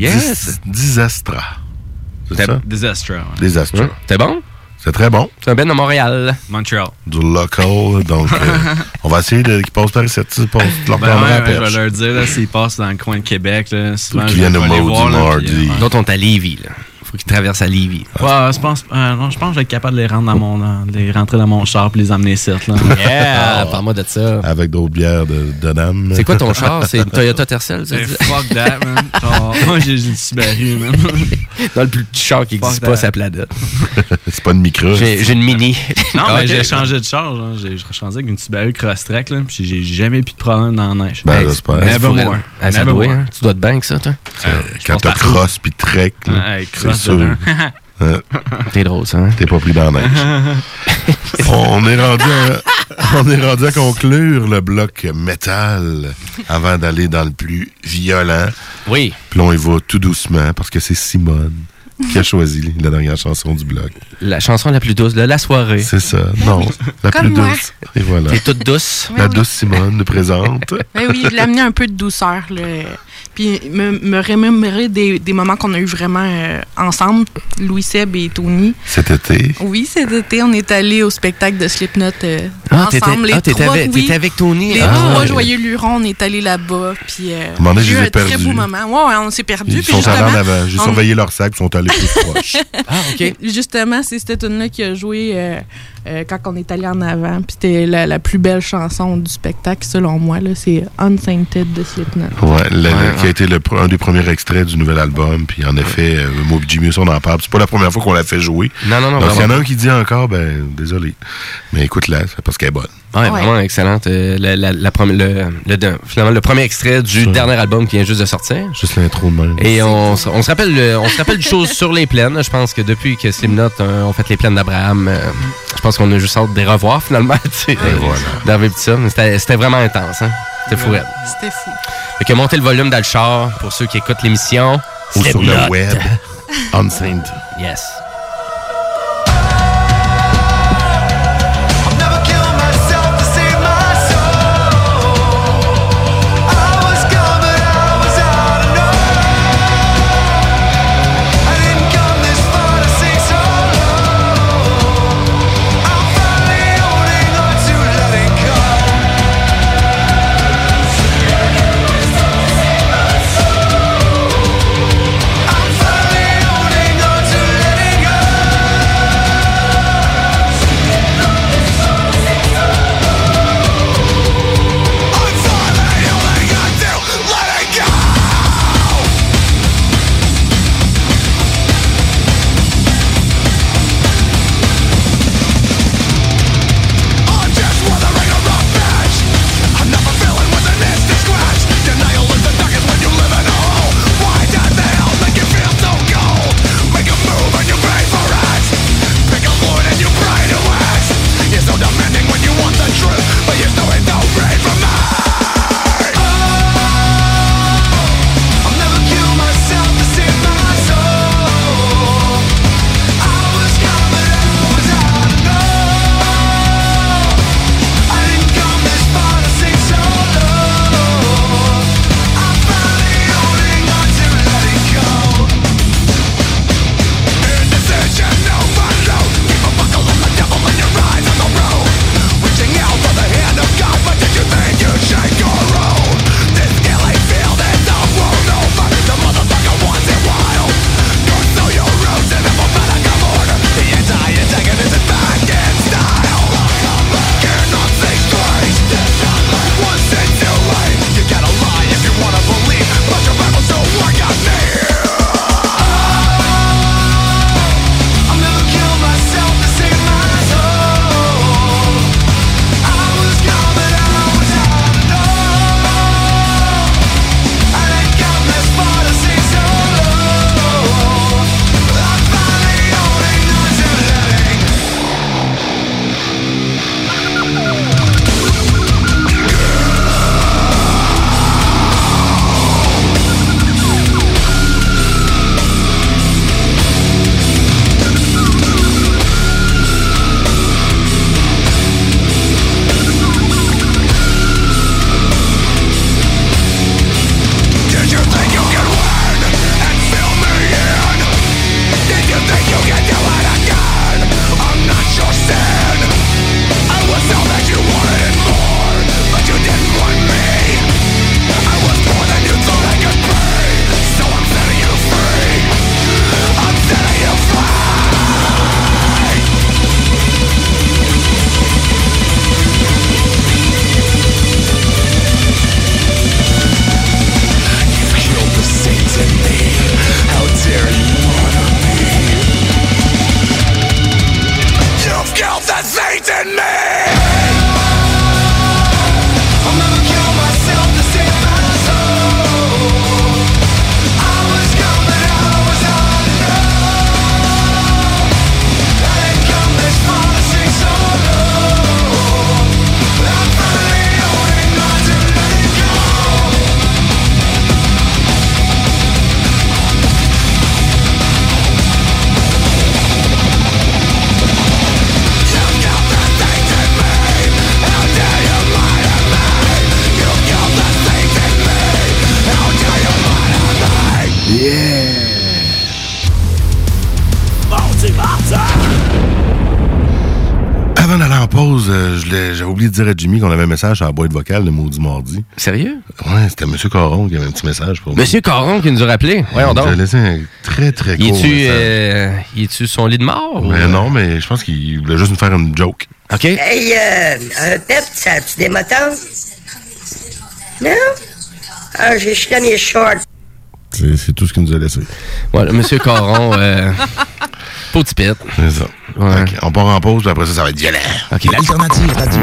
Yes. Dis- Disastra. C'est ça? Disastra. ouais. Disastra. C'est bon? C'est très bon. C'est un ben de Montréal. Montreal. Du local, donc euh, on va essayer de, qu'ils passent par ici, pour leur Ben ouais, la ouais, je vais leur dire, là, s'ils passent dans le coin de Québec, là, souvent, viennent au Maudit Mardi. puis, euh, ouais. D'autres, on est à Lévis, là. Traversent à Lévis. Ouais, je pense, euh, non, je pense que je vais être capable de les, rendre dans mon, de les rentrer dans mon char et les emmener ici. Là. Yeah! Parle-moi de ça. Avec d'autres bières de, de dame. C'est quoi ton char? C'est une Toyota Tercel, fuck that, man. Oh, moi, j'ai le Subaru, man. Dans le plus petit char qui n'existe pas la planète. C'est pas une micro. J'ai une mini. Non, Ah, mais j'ai changé de charge. hein. J'ai changé avec une Subaru Crosstrek, là, puis j'ai jamais eu de problème dans la neige. Ben, j'espère. Never Faut- more. Ah, ça Never doit, more. hein? Tu dois te bank, ça, toi? Euh, Quand t'as cross puis trek, c'est cross sûr. Hein? T'es drôle, ça, hein? T'es pas pris dans la neige. on, est rendu à, on est rendu à conclure le bloc métal avant d'aller dans le plus violent. Oui. Puis là, on y va tout doucement parce que c'est Simone qui a choisi la dernière chanson du bloc. La chanson la plus douce de la soirée. C'est ça. Non, la Comme plus moi. douce. Et voilà. T'es toute douce. La Oui, douce Simone nous présente. Ben oui, je voulais amener un peu de douceur. Là. Puis me, me remémorer des, des moments qu'on a eu vraiment euh, ensemble, Louis Seb et Tony. Cet été. Oui, cet été, on est allé au spectacle de Slipknot euh, Ah, ensemble. Les ah, t'étais trois, avec, oui. t'étais avec Tony. Les Ah, trois ouais. joyeux lurons, on est allé là-bas. Puis euh, j'ai je eu un très beau moment. Ouais, ouais, on s'est perdus. Ils Puis sont allés en avant. J'ai on- surveillé leur sac, ils sont allés plus proches. Ah, OK. Justement, c'est cette tune là qui a joué euh, quand on est allé en avant. Puis c'était la, la plus belle chanson du spectacle, selon moi. là, C'est Unsainted de Slipknot. Ouais, le- le- Ouais, qui a ouais. été le, un des premiers extraits du nouvel album. Puis en effet, euh, Moby Jimmy, on en parle. C'est pas la première fois qu'on l'a fait jouer. Non, non, non. Donc, s'il y en a un qui dit encore, ben, désolé. Mais écoute-la, c'est parce qu'elle est bonne. Ouais, vraiment excellente. Euh, la, la, la premi- le, finalement, le premier extrait du dernier album qui vient juste de sortir. Juste l'intro même. Et on, se- on se rappelle, le- on se rappelle des choses sur les plaines. Je pense que depuis que Slimnot euh, ont fait les plaines d'Abraham, euh, je pense qu'on a juste hâte de les revoir finalement. ça. Mais C'était c'était vraiment intense. Hein? C'était fou. C'était fou. Fait que montez le volume dans le char pour ceux qui écoutent l'émission. Ou sur le web. Unsainted. Yes. Dire à Jimmy qu'on avait un message sur la boîte vocale de Maudit Mardi. Sérieux? Ouais, c'était M. Caron qui avait un petit message pour nous. Monsieur Caron qui nous a rappelé. Voyons Il nous a laissé un très, très court est-tu message. euh, il est-tu son lit de mort? ou- Mais non, mais je pense qu'il voulait juste nous faire une joke. OK. Hey, euh, un pep, ça a-tu des moteurs? Non? Ah, j'ai jeté mes shorts. C'est c'est tout ce qu'il nous a laissé. Voilà, Monsieur Caron, euh, petit pit. C'est ça. Ouais. Ok, on part en pause, puis après ça, ça va être violent. OK. L'alternative radio.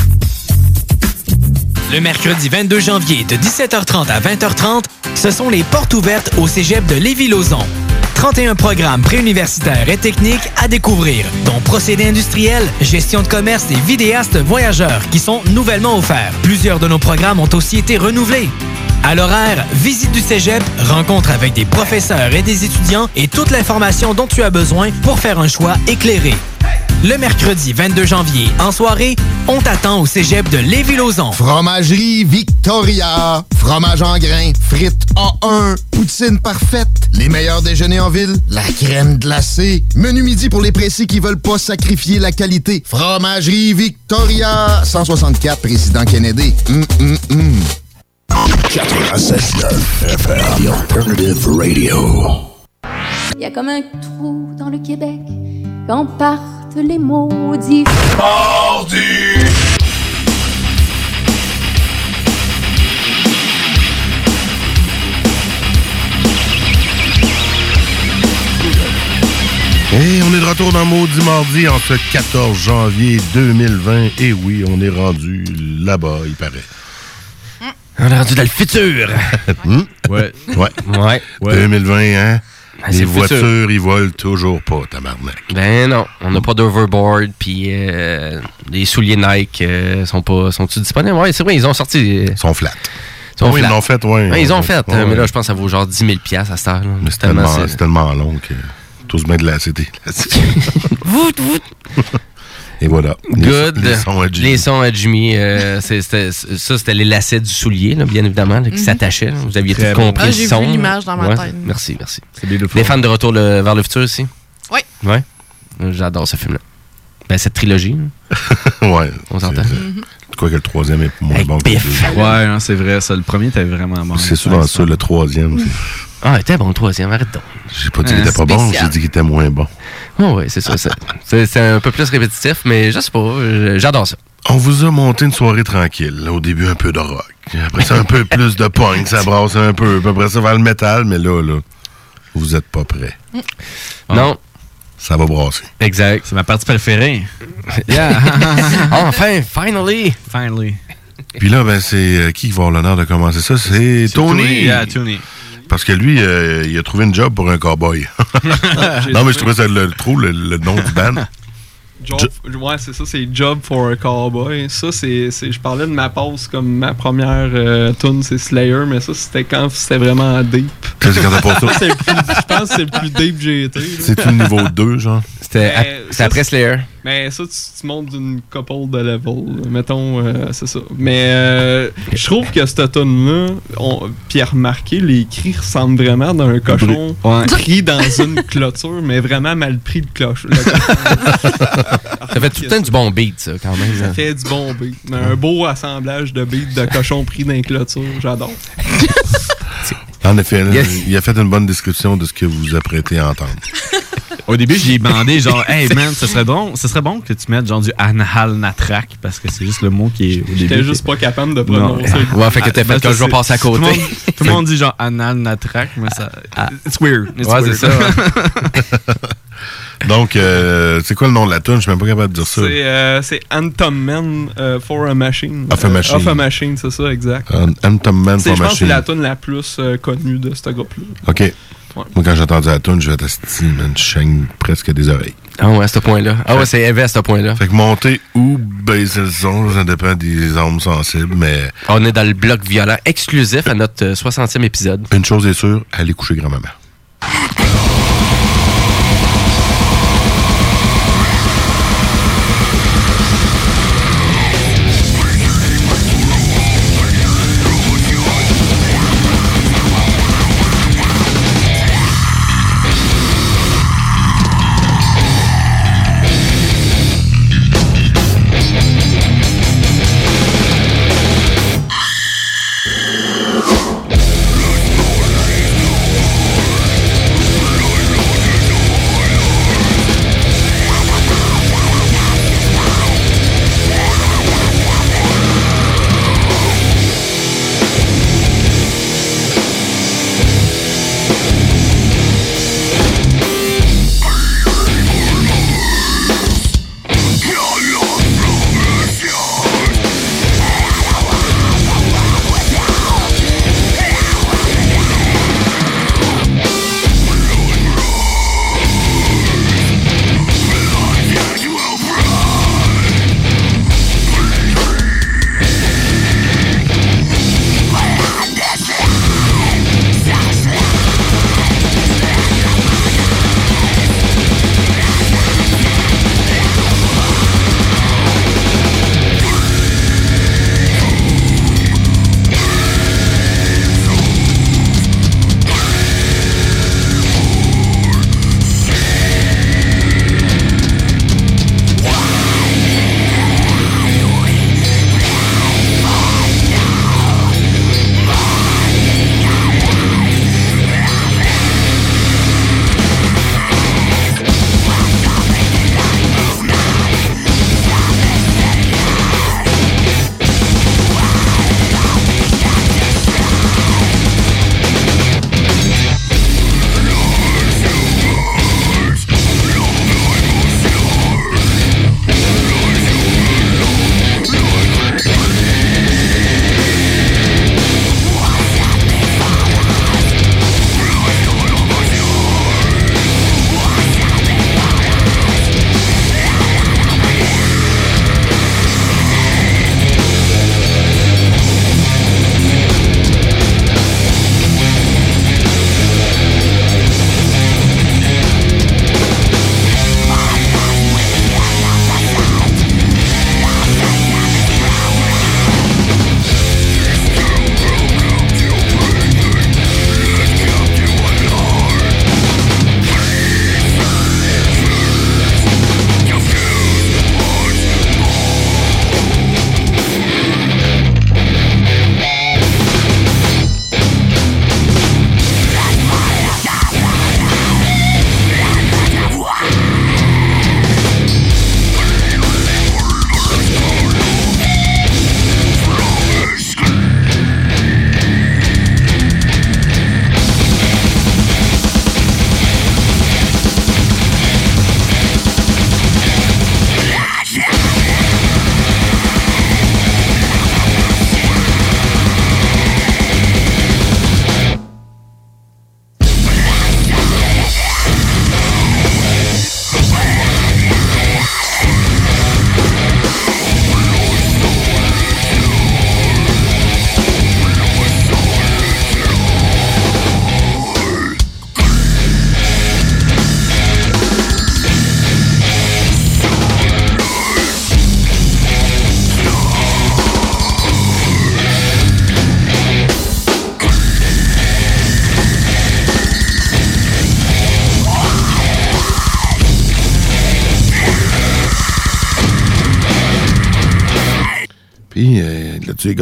Le mercredi 22 janvier de 17h30 à 20h30, ce sont les portes ouvertes au cégep de Lévis-Lauzon. 31 programmes préuniversitaires et techniques à découvrir, dont procédés industriels, gestion de commerce et vidéastes voyageurs qui sont nouvellement offerts. Plusieurs de nos programmes ont aussi été renouvelés. À l'horaire, visite du cégep, rencontre avec des professeurs et des étudiants et toute l'information dont tu as besoin pour faire un choix éclairé. Le mercredi 22 janvier, en soirée, on t'attend au cégep de Lévis-Lauzon. Fromagerie Victoria. Fromage en grains. Frites A1. Poutine parfaite. Les meilleurs déjeuners en ville. La crème glacée. Menu midi pour les précis qui veulent pas sacrifier la qualité. Fromagerie Victoria. 164 Président Kennedy. Hum, hum, hum. 96.9 FM, The Alternative Radio. Il y a comme un trou dans le Québec quand partent les maudits. Et on est de retour dans Maudit Mardi en ce 14 janvier 2020. Et oui, on est rendu là-bas, il paraît. On est rendu dans le futur. Hmm? Ouais. Ouais. Ouais. 2020, hein? Ben, c'est Les voitures, ils volent toujours pas, tabarnak. Ben non, on n'a pas d'overboard, puis euh, les souliers Nike euh, sont pas sont disponibles? Ouais, c'est vrai, ils ont sorti. Ils sont flat. Ils sont Oui, flat. ils l'ont fait, ouais. ils ont fait, Ouais, euh, mais là, je pense que ça vaut genre 10 000 à cette heure. Mais c'est tellement, c'est tellement long que tous bien de la CD. Et voilà. Les- Good. Les, sons à Jimmy. Les sons à Jimmy, euh, ça, c'était les lacets du soulier, là, bien évidemment, là, qui Mhm. s'attachaient. Vous aviez Très tout bon. compris Ah, le j'ai vu son. l'image dans ma Ouais, tête. Merci, merci. Les fans de Retour le- vers le futur aussi? Oui. Ouais. J'adore ce film-là. Ben, cette trilogie. ouais. On s'entend. Quoi que le troisième est moins bon que le Biff. deuxième. Ouais, non, c'est vrai. Ça, le premier était vraiment bon. C'est souvent ça, le troisième. Ah, il était bon le troisième, arrête donc. J'ai pas dit qu'il était pas bon, j'ai dit qu'il était moins bon. Oh, oui, c'est ça. c'est- un peu plus répétitif, mais je sais pas, j'adore ça. On vous a monté une soirée tranquille. Au début, un peu de rock. Après ça, un peu plus de punk. Ça brasse un peu. Puis Après ça, vers le métal. Mais là, là, vous êtes pas prêts. Non. Ça va brasser. Exact. C'est ma partie préférée. Yeah. enfin, finally. Finally. Puis là, ben, c'est euh, qui qui va avoir l'honneur de commencer ça? C'est Tony. Tony, yeah, Tony. Parce que lui, euh, il a trouvé une job pour un cowboy. Non, mais je trouvais ça le, trop le, le nom du band. Job, ouais, c'est ça, c'est Job for a Cowboy. Ça, c'est. Je parlais de ma pause comme ma première euh, tune, c'est Slayer, mais ça, c'était quand c'était vraiment deep. Ça, c'est quand t'as pas ça. Je pense que c'est le plus deep que j'ai été. C'est le niveau 2, genre? C'était Ça, après Slayer. Mais ça, tu, tu montes d'une couple de level. Mettons, euh, c'est ça. Mais euh, je trouve que cette tune-là, on- puis à remarquer, les cris ressemblent vraiment d'un cochon Ouais. pris dans une clôture, mais vraiment mal pris de cloche. le cochon. Ça fait tout le temps du bon beat, ça, quand même. Ça là. fait du bon beat. Mais un beau assemblage de beats de cochon pris dans une clôture, j'adore. En effet, là, Yes. il a fait une bonne description de ce que vous vous apprêtez à entendre. Au début, j'ai demandé genre, hey man, ce serait bon, ce serait bon que tu mettes genre du anal natrak parce que c'est juste le mot qui est au début. J'étais juste pas capable de Non. prononcer. Ouais, fait que t'as fait Ah, que je vais c'est- passer à Tout le côté. monde, tout le monde dit genre anal natrak, mais ça. It's weird. It's Ouais, weird. c'est ça. Donc, euh, c'est quoi le nom de la tune? Je suis même pas capable de dire ça. C'est euh, c'est Anthem Man euh, for a Machine. Of a Euh, Machine. of a Machine, c'est ça, exact. Un Anthem Man C'est- for Je pense que c'est Machine. la tune la plus euh, connue de ce groupe-là. OK. Ouais. Moi, quand j'ai entendu la tune, je vais tester, man, je saigne presque des oreilles. Ah ouais, à ce point-là. Ah ouais, c'est élevé à ce point-là. Fait que monter ou baisser le son, ça dépend des âmes sensibles, mais On est dans le bloc violent exclusif à notre euh, 60e épisode. une chose est sûre, allez coucher grand-maman.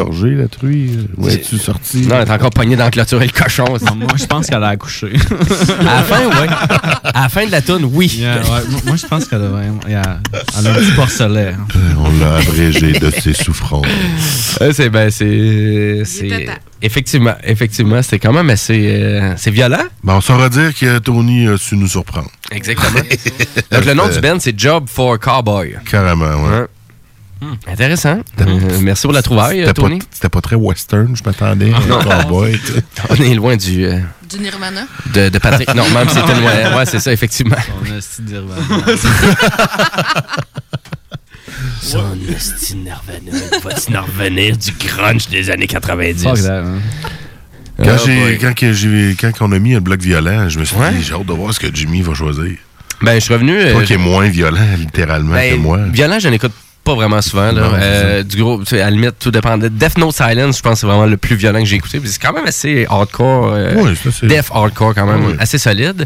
Euh, la truie? Ou es-tu sorti? Non, elle est encore pognée dans la clôture et le cochon. Non, moi, je pense qu'elle a accouché. à la fin, oui. À la fin de la toune, oui. Yeah, ouais, moi- je pense qu'elle a, vraiment- elle a, un petit porcelet. hein. Euh, On l'a abrégé de ses souffrances. Euh, c'est ben c'est c'est effectivement effectivement c'était quand même assez euh, c'est violent. Ben, on saura dire que Tony a su nous surprendre. Exactement. Donc le nom du band c'est Job for Cowboy. Carrément, ouais. Hmm, Intéressant. Euh, merci pour la trouvaille, C'était pas-. C'était pas très western, je m'attendais. Cowboy, sais. On est loin du euh, Du Nirvana? de, de Patrick. Non, même c'était loin. Ouais, c'est ça effectivement. On a un style d'Irvana. Son esti Nirvana, va-tu nous revenir du grunge des années 90? Fuck that, hein. Quand, j'ai- boy. quand, que j'ai- quand on a mis un bloc violent, je me suis dit, j'ai hâte de voir ce que Jimmy va choisir. Ben, je suis revenu. Toi euh, qui est moins violent, littéralement, Ben, que moi. Violent, je n'écoute pas vraiment souvent. Là. Non, Euh, du gros, tu sais, à la limite, tout dépend. de- Death No Silence, je pense que c'est vraiment le plus violent que j'ai écouté. C'est quand même assez hardcore. euh, Oui, ça, c'est- Death hardcore, quand même, Oui. assez solide.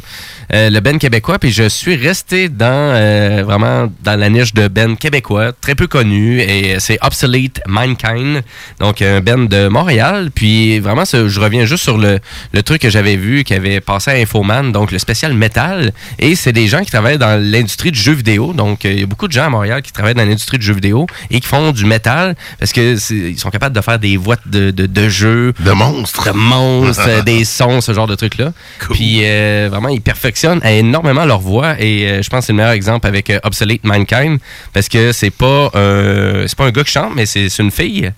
Euh, le Ben québécois, puis je suis resté dans euh, vraiment dans la niche de Ben québécois, très peu connu, et c'est Obsolete Mankind, donc un Ben de Montréal. Puis vraiment, je reviens juste sur le, le truc que j'avais vu qui avait passé à Infoman, donc le spécial métal. Et c'est des gens qui travaillent dans l'industrie du jeu vidéo. Donc, il y a beaucoup de gens à Montréal qui travaillent dans l'industrie du jeu vidéo et qui font du métal parce que ils sont capables de faire des voix de, de, de jeux. De monstres. De monstres, des sons, ce genre de trucs-là. Puis euh, vraiment, ils perfectionnent énormément leur voix et euh, je pense que c'est le meilleur exemple avec euh, Obsolete Mankind parce que c'est pas, euh, c'est pas un gars qui chante, mais c'est une fille.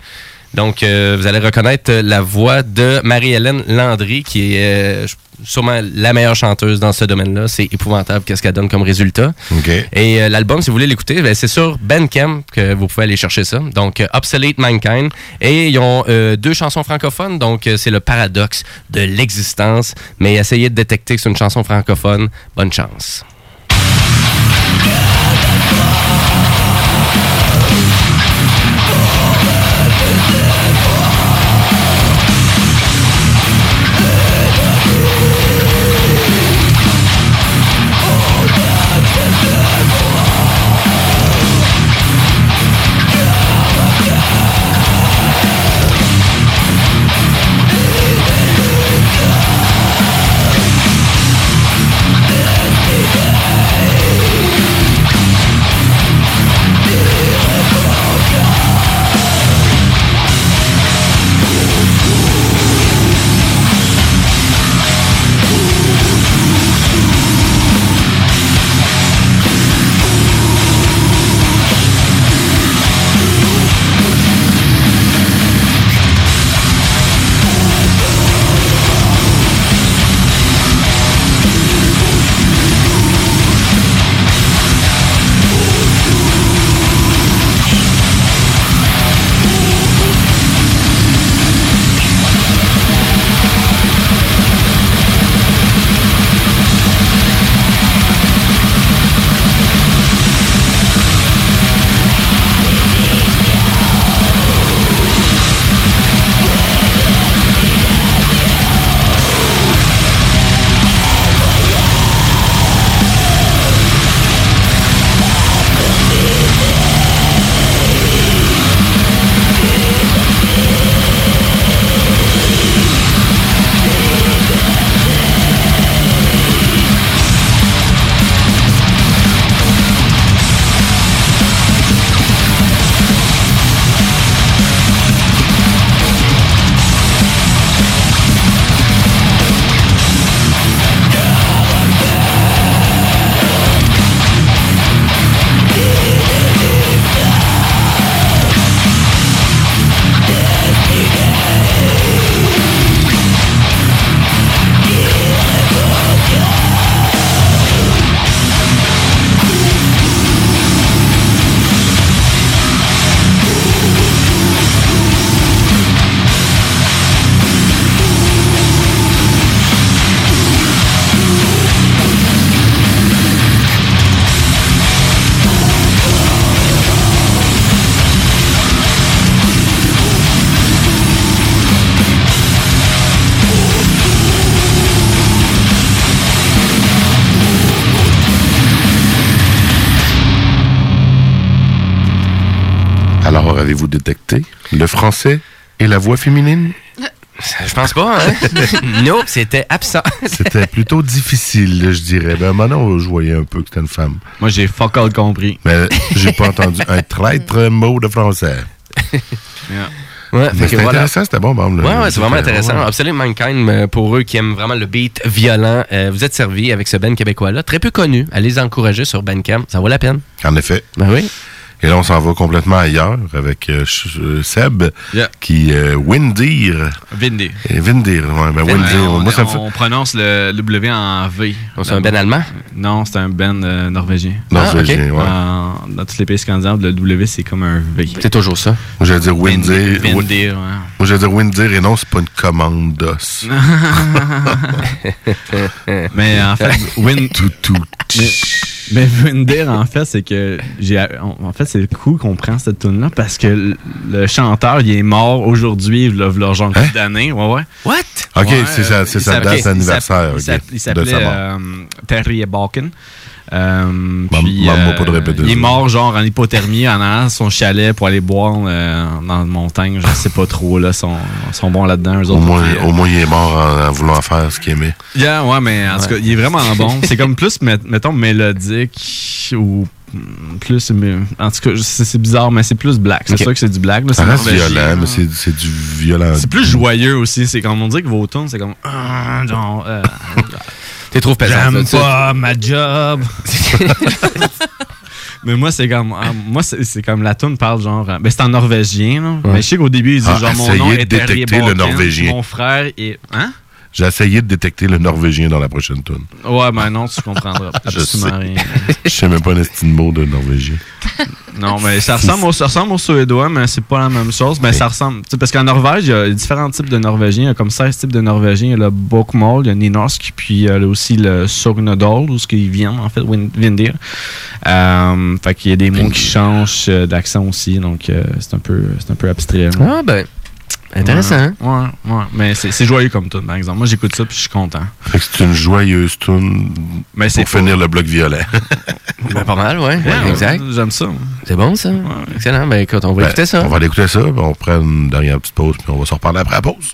Donc, vous allez reconnaître la voix de Marie-Hélène Landry, qui est euh, sûrement la meilleure chanteuse dans ce domaine-là. C'est épouvantable qu'est-ce qu'elle donne comme résultat. Et euh, l'album, si vous voulez l'écouter, ben, c'est sur Bandcamp que vous pouvez aller chercher ça. Donc, euh, Obsolete Mankind. Et ils ont euh, deux chansons francophones. Donc, c'est le paradoxe de l'existence. Mais essayez de détecter que c'est une chanson francophone. Bonne chance. Français et la voix féminine? Je pense pas, hein? non, c'était absent. C'était plutôt difficile, je dirais. Ben, maintenant, je voyais un peu que c'était une femme. Moi, j'ai fuck all compris. Mais j'ai pas entendu un traître mot de français. Ouais, c'était voilà. intéressant, c'était bon, Bam. Ouais, ouais, c'est vraiment intéressant. Ouais. Absolute Mankind, euh, pour eux qui aiment vraiment le beat violent, euh, vous êtes servis avec ce band québécois-là, très peu connu. Allez les encourager sur Bandcamp, ça vaut la peine. En effet. Ben oui. Et là, on s'en va complètement ailleurs avec euh, euh, Seb, Yeah. qui euh, Windir. Vindir. Et Windir, ouais, ben Ouais, Windir. on, moi, ça me fait. on prononce le W en V. c'est un ben allemand? Non, c'est un ben euh, norvégien. Norvégien, Ah, ok. ouais. Dans tous les pays scandinaves, le W, c'est comme un V. C'est toujours ça. Moi, j'allais dire Windir. Windir, Wi- ouais. Moi, j'allais dire Windir, et non, c'est pas une commande d'os. mais en fait, Win... tout, tout. Mais, mais Windir, en fait, c'est que j'ai. En fait, c'est cool qu'on prend cette tune là parce que le, le chanteur, il est mort aujourd'hui, il a le genre Hein? d'année. Ouais, ouais. What? Ok, c'est sa- c'est date d'anniversaire, Il s'appelait- euh, Terry Balkin. Euh, puis, euh, pas de répéter il est mort genre en hypothermie en allant à son chalet pour aller boire euh, dans la montagne. Je sais pas trop là, sont, sont bons là-dedans. Au moins, au moins, il est mort en, en voulant faire ce qu'il aimait. Yeah, ouais, mais en tout cas, il est vraiment bon. C'est comme plus, met- mettons, mélodique ou plus. mais- En tout cas, c'est bizarre, mais c'est plus black. C'est Ok. sûr que c'est du black. c'est violent, mais c'est c'est du violent. C'est plus joyeux aussi. C'est comme on dit que vos c'est comme. genre. T'es trop pesant. J'aime pas ma job. Mais moi, c'est comme. ah, moi, c'est comme la tune parle genre. euh, Ben, c'est en norvégien, là. Mais je sais qu'au début, il dit Ah, genre mon nom de est Terry détecter le Balkin, norvégien. Mon frère est. Hein? J'ai essayé de détecter le norvégien dans la prochaine tune. Ouais, ben non, tu comprendras Je absolument sais. rien. Je sais même pas un estime mot de norvégien. Non, mais ça ressemble, au, ça ressemble au suédois, mais c'est pas la même chose. Mais ça ressemble. tu sais, Parce qu'en Norvège, il y a différents types de Norvégiens. Il y a comme 16 types de Norvégiens. Il y a le Bokmål, il y a Nynorsk, puis il y a aussi le Sognadal, où ce qu'ils viennent, en fait, Vindir. Euh, fait qu'il y a des mots qui changent euh, d'accent aussi, donc euh, c'est un, peu- c'est un peu abstrait. Ah, ben. Intéressant. hein? Ouais, ouais. Mais c'est joyeux comme tout, par exemple. Moi, j'écoute ça, puis je suis content. Fait que c'est une joyeuse tune Mais c'est pour finir le bloc violet. Ben, pas mal, ouais. Ouais, exact. J'aime ça. C'est bon, ça? Excellent. Ben, écoute, on va Ben, écouter ça. On va aller écouter ça, puis on prend une dernière petite pause, puis on va se reparler après la pause.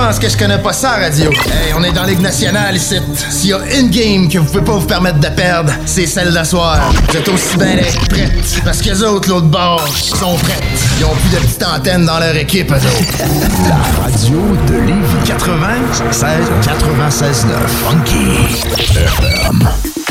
Pensent que je connais pas ça, radio. Hey, on est dans Ligue nationale ici. S'il y a une game que vous pouvez pas vous permettre de perdre, c'est celle d'asseoir. Vous êtes aussi bien prêtes. Parce que les autres, l'autre bord, sont prêtes. Ils ont plus de petites antennes dans leur équipe, eux autres. La radio de Lévis 96 96 9 Funky.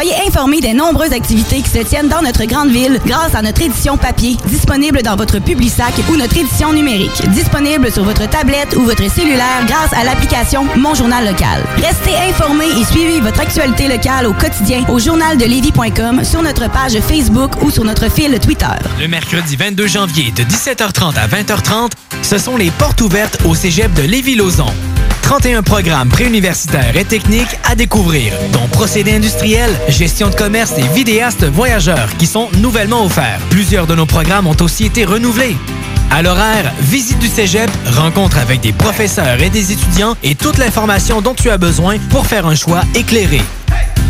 Soyez informés des nombreuses activités qui se tiennent dans notre grande ville grâce à notre édition papier, disponible dans votre Publisac ou notre édition numérique, disponible sur votre tablette ou votre cellulaire grâce à l'application Mon Journal Local. Restez informés et suivez votre actualité locale au quotidien au journaldelévis.com, sur notre page Facebook ou sur notre fil Twitter. Le mercredi 22 janvier de 17h30 à 20h30, ce sont les portes ouvertes au cégep de Lévis-Lauzon. 31 programmes préuniversitaires et techniques à découvrir, dont procédés industriels, gestion de commerce et vidéastes voyageurs qui sont nouvellement offerts. Plusieurs de nos programmes ont aussi été renouvelés. À l'horaire, visite du cégep, rencontre avec des professeurs et des étudiants et toute l'information dont tu as besoin pour faire un choix éclairé.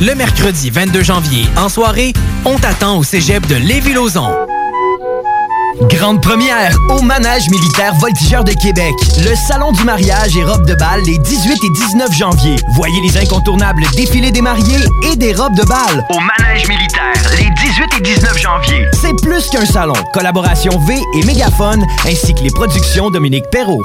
Le mercredi 22 janvier, en soirée, on t'attend au cégep de Lévis-Lauzon. Grande première au Manège militaire Voltigeur de Québec. Le salon du mariage et robes de bal les 18 et 19 janvier. Voyez les incontournables défilés des mariés et des robes de bal. Au Manège militaire les 18 et 19 janvier. C'est plus qu'un salon. Collaboration V et Mégaphone ainsi que les productions Dominique Perrault.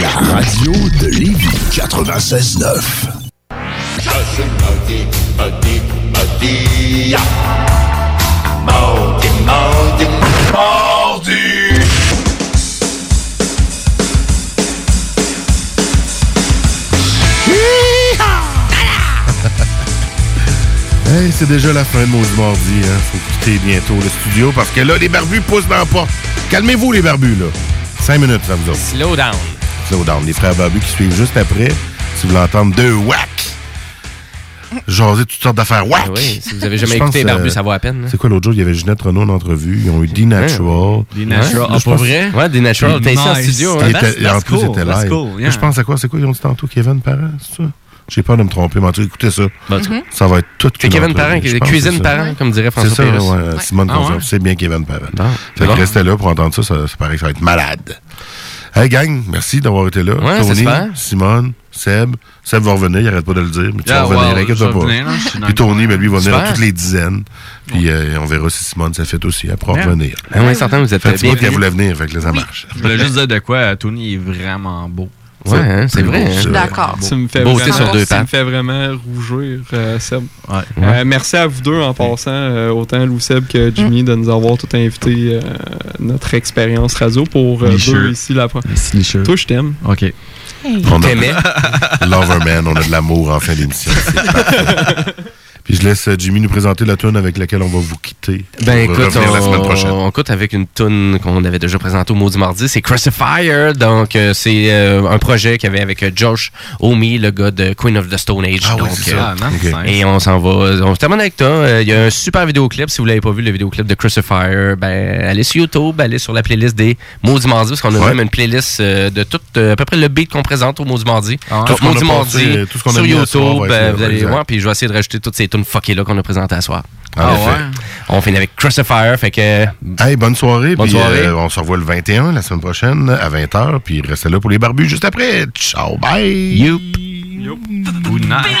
La radio de Lévis 96 9. Mardi, mardi, mardi. Hey, c'est déjà la fin de Maudit Mardi. Hein. Faut quitter bientôt le studio parce que là, les barbus poussent dans la porte. Calmez-vous, les barbus, là. Cinq minutes, ça vous autres. Slow down. Slow down. Les frères barbus qui suivent juste après. Si vous voulez entendre deux whack. Jaser toutes sortes d'affaires whack. Ah oui, si vous avez jamais pense, écouté Barbu, euh, ça vaut à peine. hein. C'est quoi l'autre jour? Il y avait Ginette Renault en entrevue. Ils ont eu D-Natural. D-Natural. Ah, pense- vrai? Ouais, D-Natural. T'es ici en studio, hein? En plus, c'était live. Je pense à quoi? C'est quoi? Ils ont dit tantôt Kevin Parent, c'est ça? J'ai peur de me tromper, mais en tout cas, écoutez ça. Mhm. Ça va être tout C'est Kevin Parent, qui est cuisine parent, comme dirait François C'est ça, Pérusse. ouais, Ouais. Simone Ah ouais? C'est bien Kevin Parent. Fait que restez là pour entendre ça, ça, ça paraît que ça va être malade. Hey gang, merci d'avoir été là. Ouais, Tony, super. Simone, Seb. Seb va revenir, il arrête pas de le dire, mais tu Ah, vas revenir, wow, pas. revenir, là, je suis dans Puis Tony, ben, lui, va venir à toutes les dizaines. Puis euh, on verra si Simone ça fait aussi, elle pourra revenir. Ah ouais, certain, vous êtes Fait qu'elle voulait venir, fait que là, ça marche. Je voulais juste dire de quoi Tony est vraiment beau. Ouais, hein, c'est vrai. hein. D'accord. Ça me fait Beauté vraiment, sur deux ça me pattes. fait vraiment rougir, euh, Seb. Ouais. Euh, merci à vous deux en passant, euh, autant Lou Seb que Jimmy, de nous avoir tout invité euh, notre expérience radio pour euh, deux ici la première. Toi, je t'aime. OK. On a-? Loverman, on a de l'amour en fin d'émission. Puis je laisse euh, Jimmy nous présenter la tune avec laquelle on va vous quitter. Ben on va écoute, on, la semaine prochaine. on écoute avec une tune qu'on avait déjà présentée au Maudit Mardi, c'est Crucifier. Donc euh, c'est euh, un projet qu'il y avait avec Josh Omi, le gars de Queen of the Stone Age. Ah donc, c'est ça. euh. Et on s'en va, on se termine avec toi. Il y a un super vidéoclip. Si vous l'avez pas vu, le vidéoclip de Crucifier, ben allez sur YouTube, allez sur la playlist des Maudits Mardi, parce qu'on a Ouais. même une playlist de tout à peu près le beat qu'on présente au Maudit Mardi. Ah Tout ce qu'on a Mardi tout ce qu'on a sur soir YouTube, là, vous allez voir. Puis je vais essayer de rajouter toutes ces tunes fuckées là qu'on a présentées à soir. Ah on finit avec Crucifier, fait que... Hey, bonne soirée. Euh, on se revoit le 21 la semaine prochaine à 20h, puis restez là pour les barbus juste après. Ciao, bye! Youp! Good night.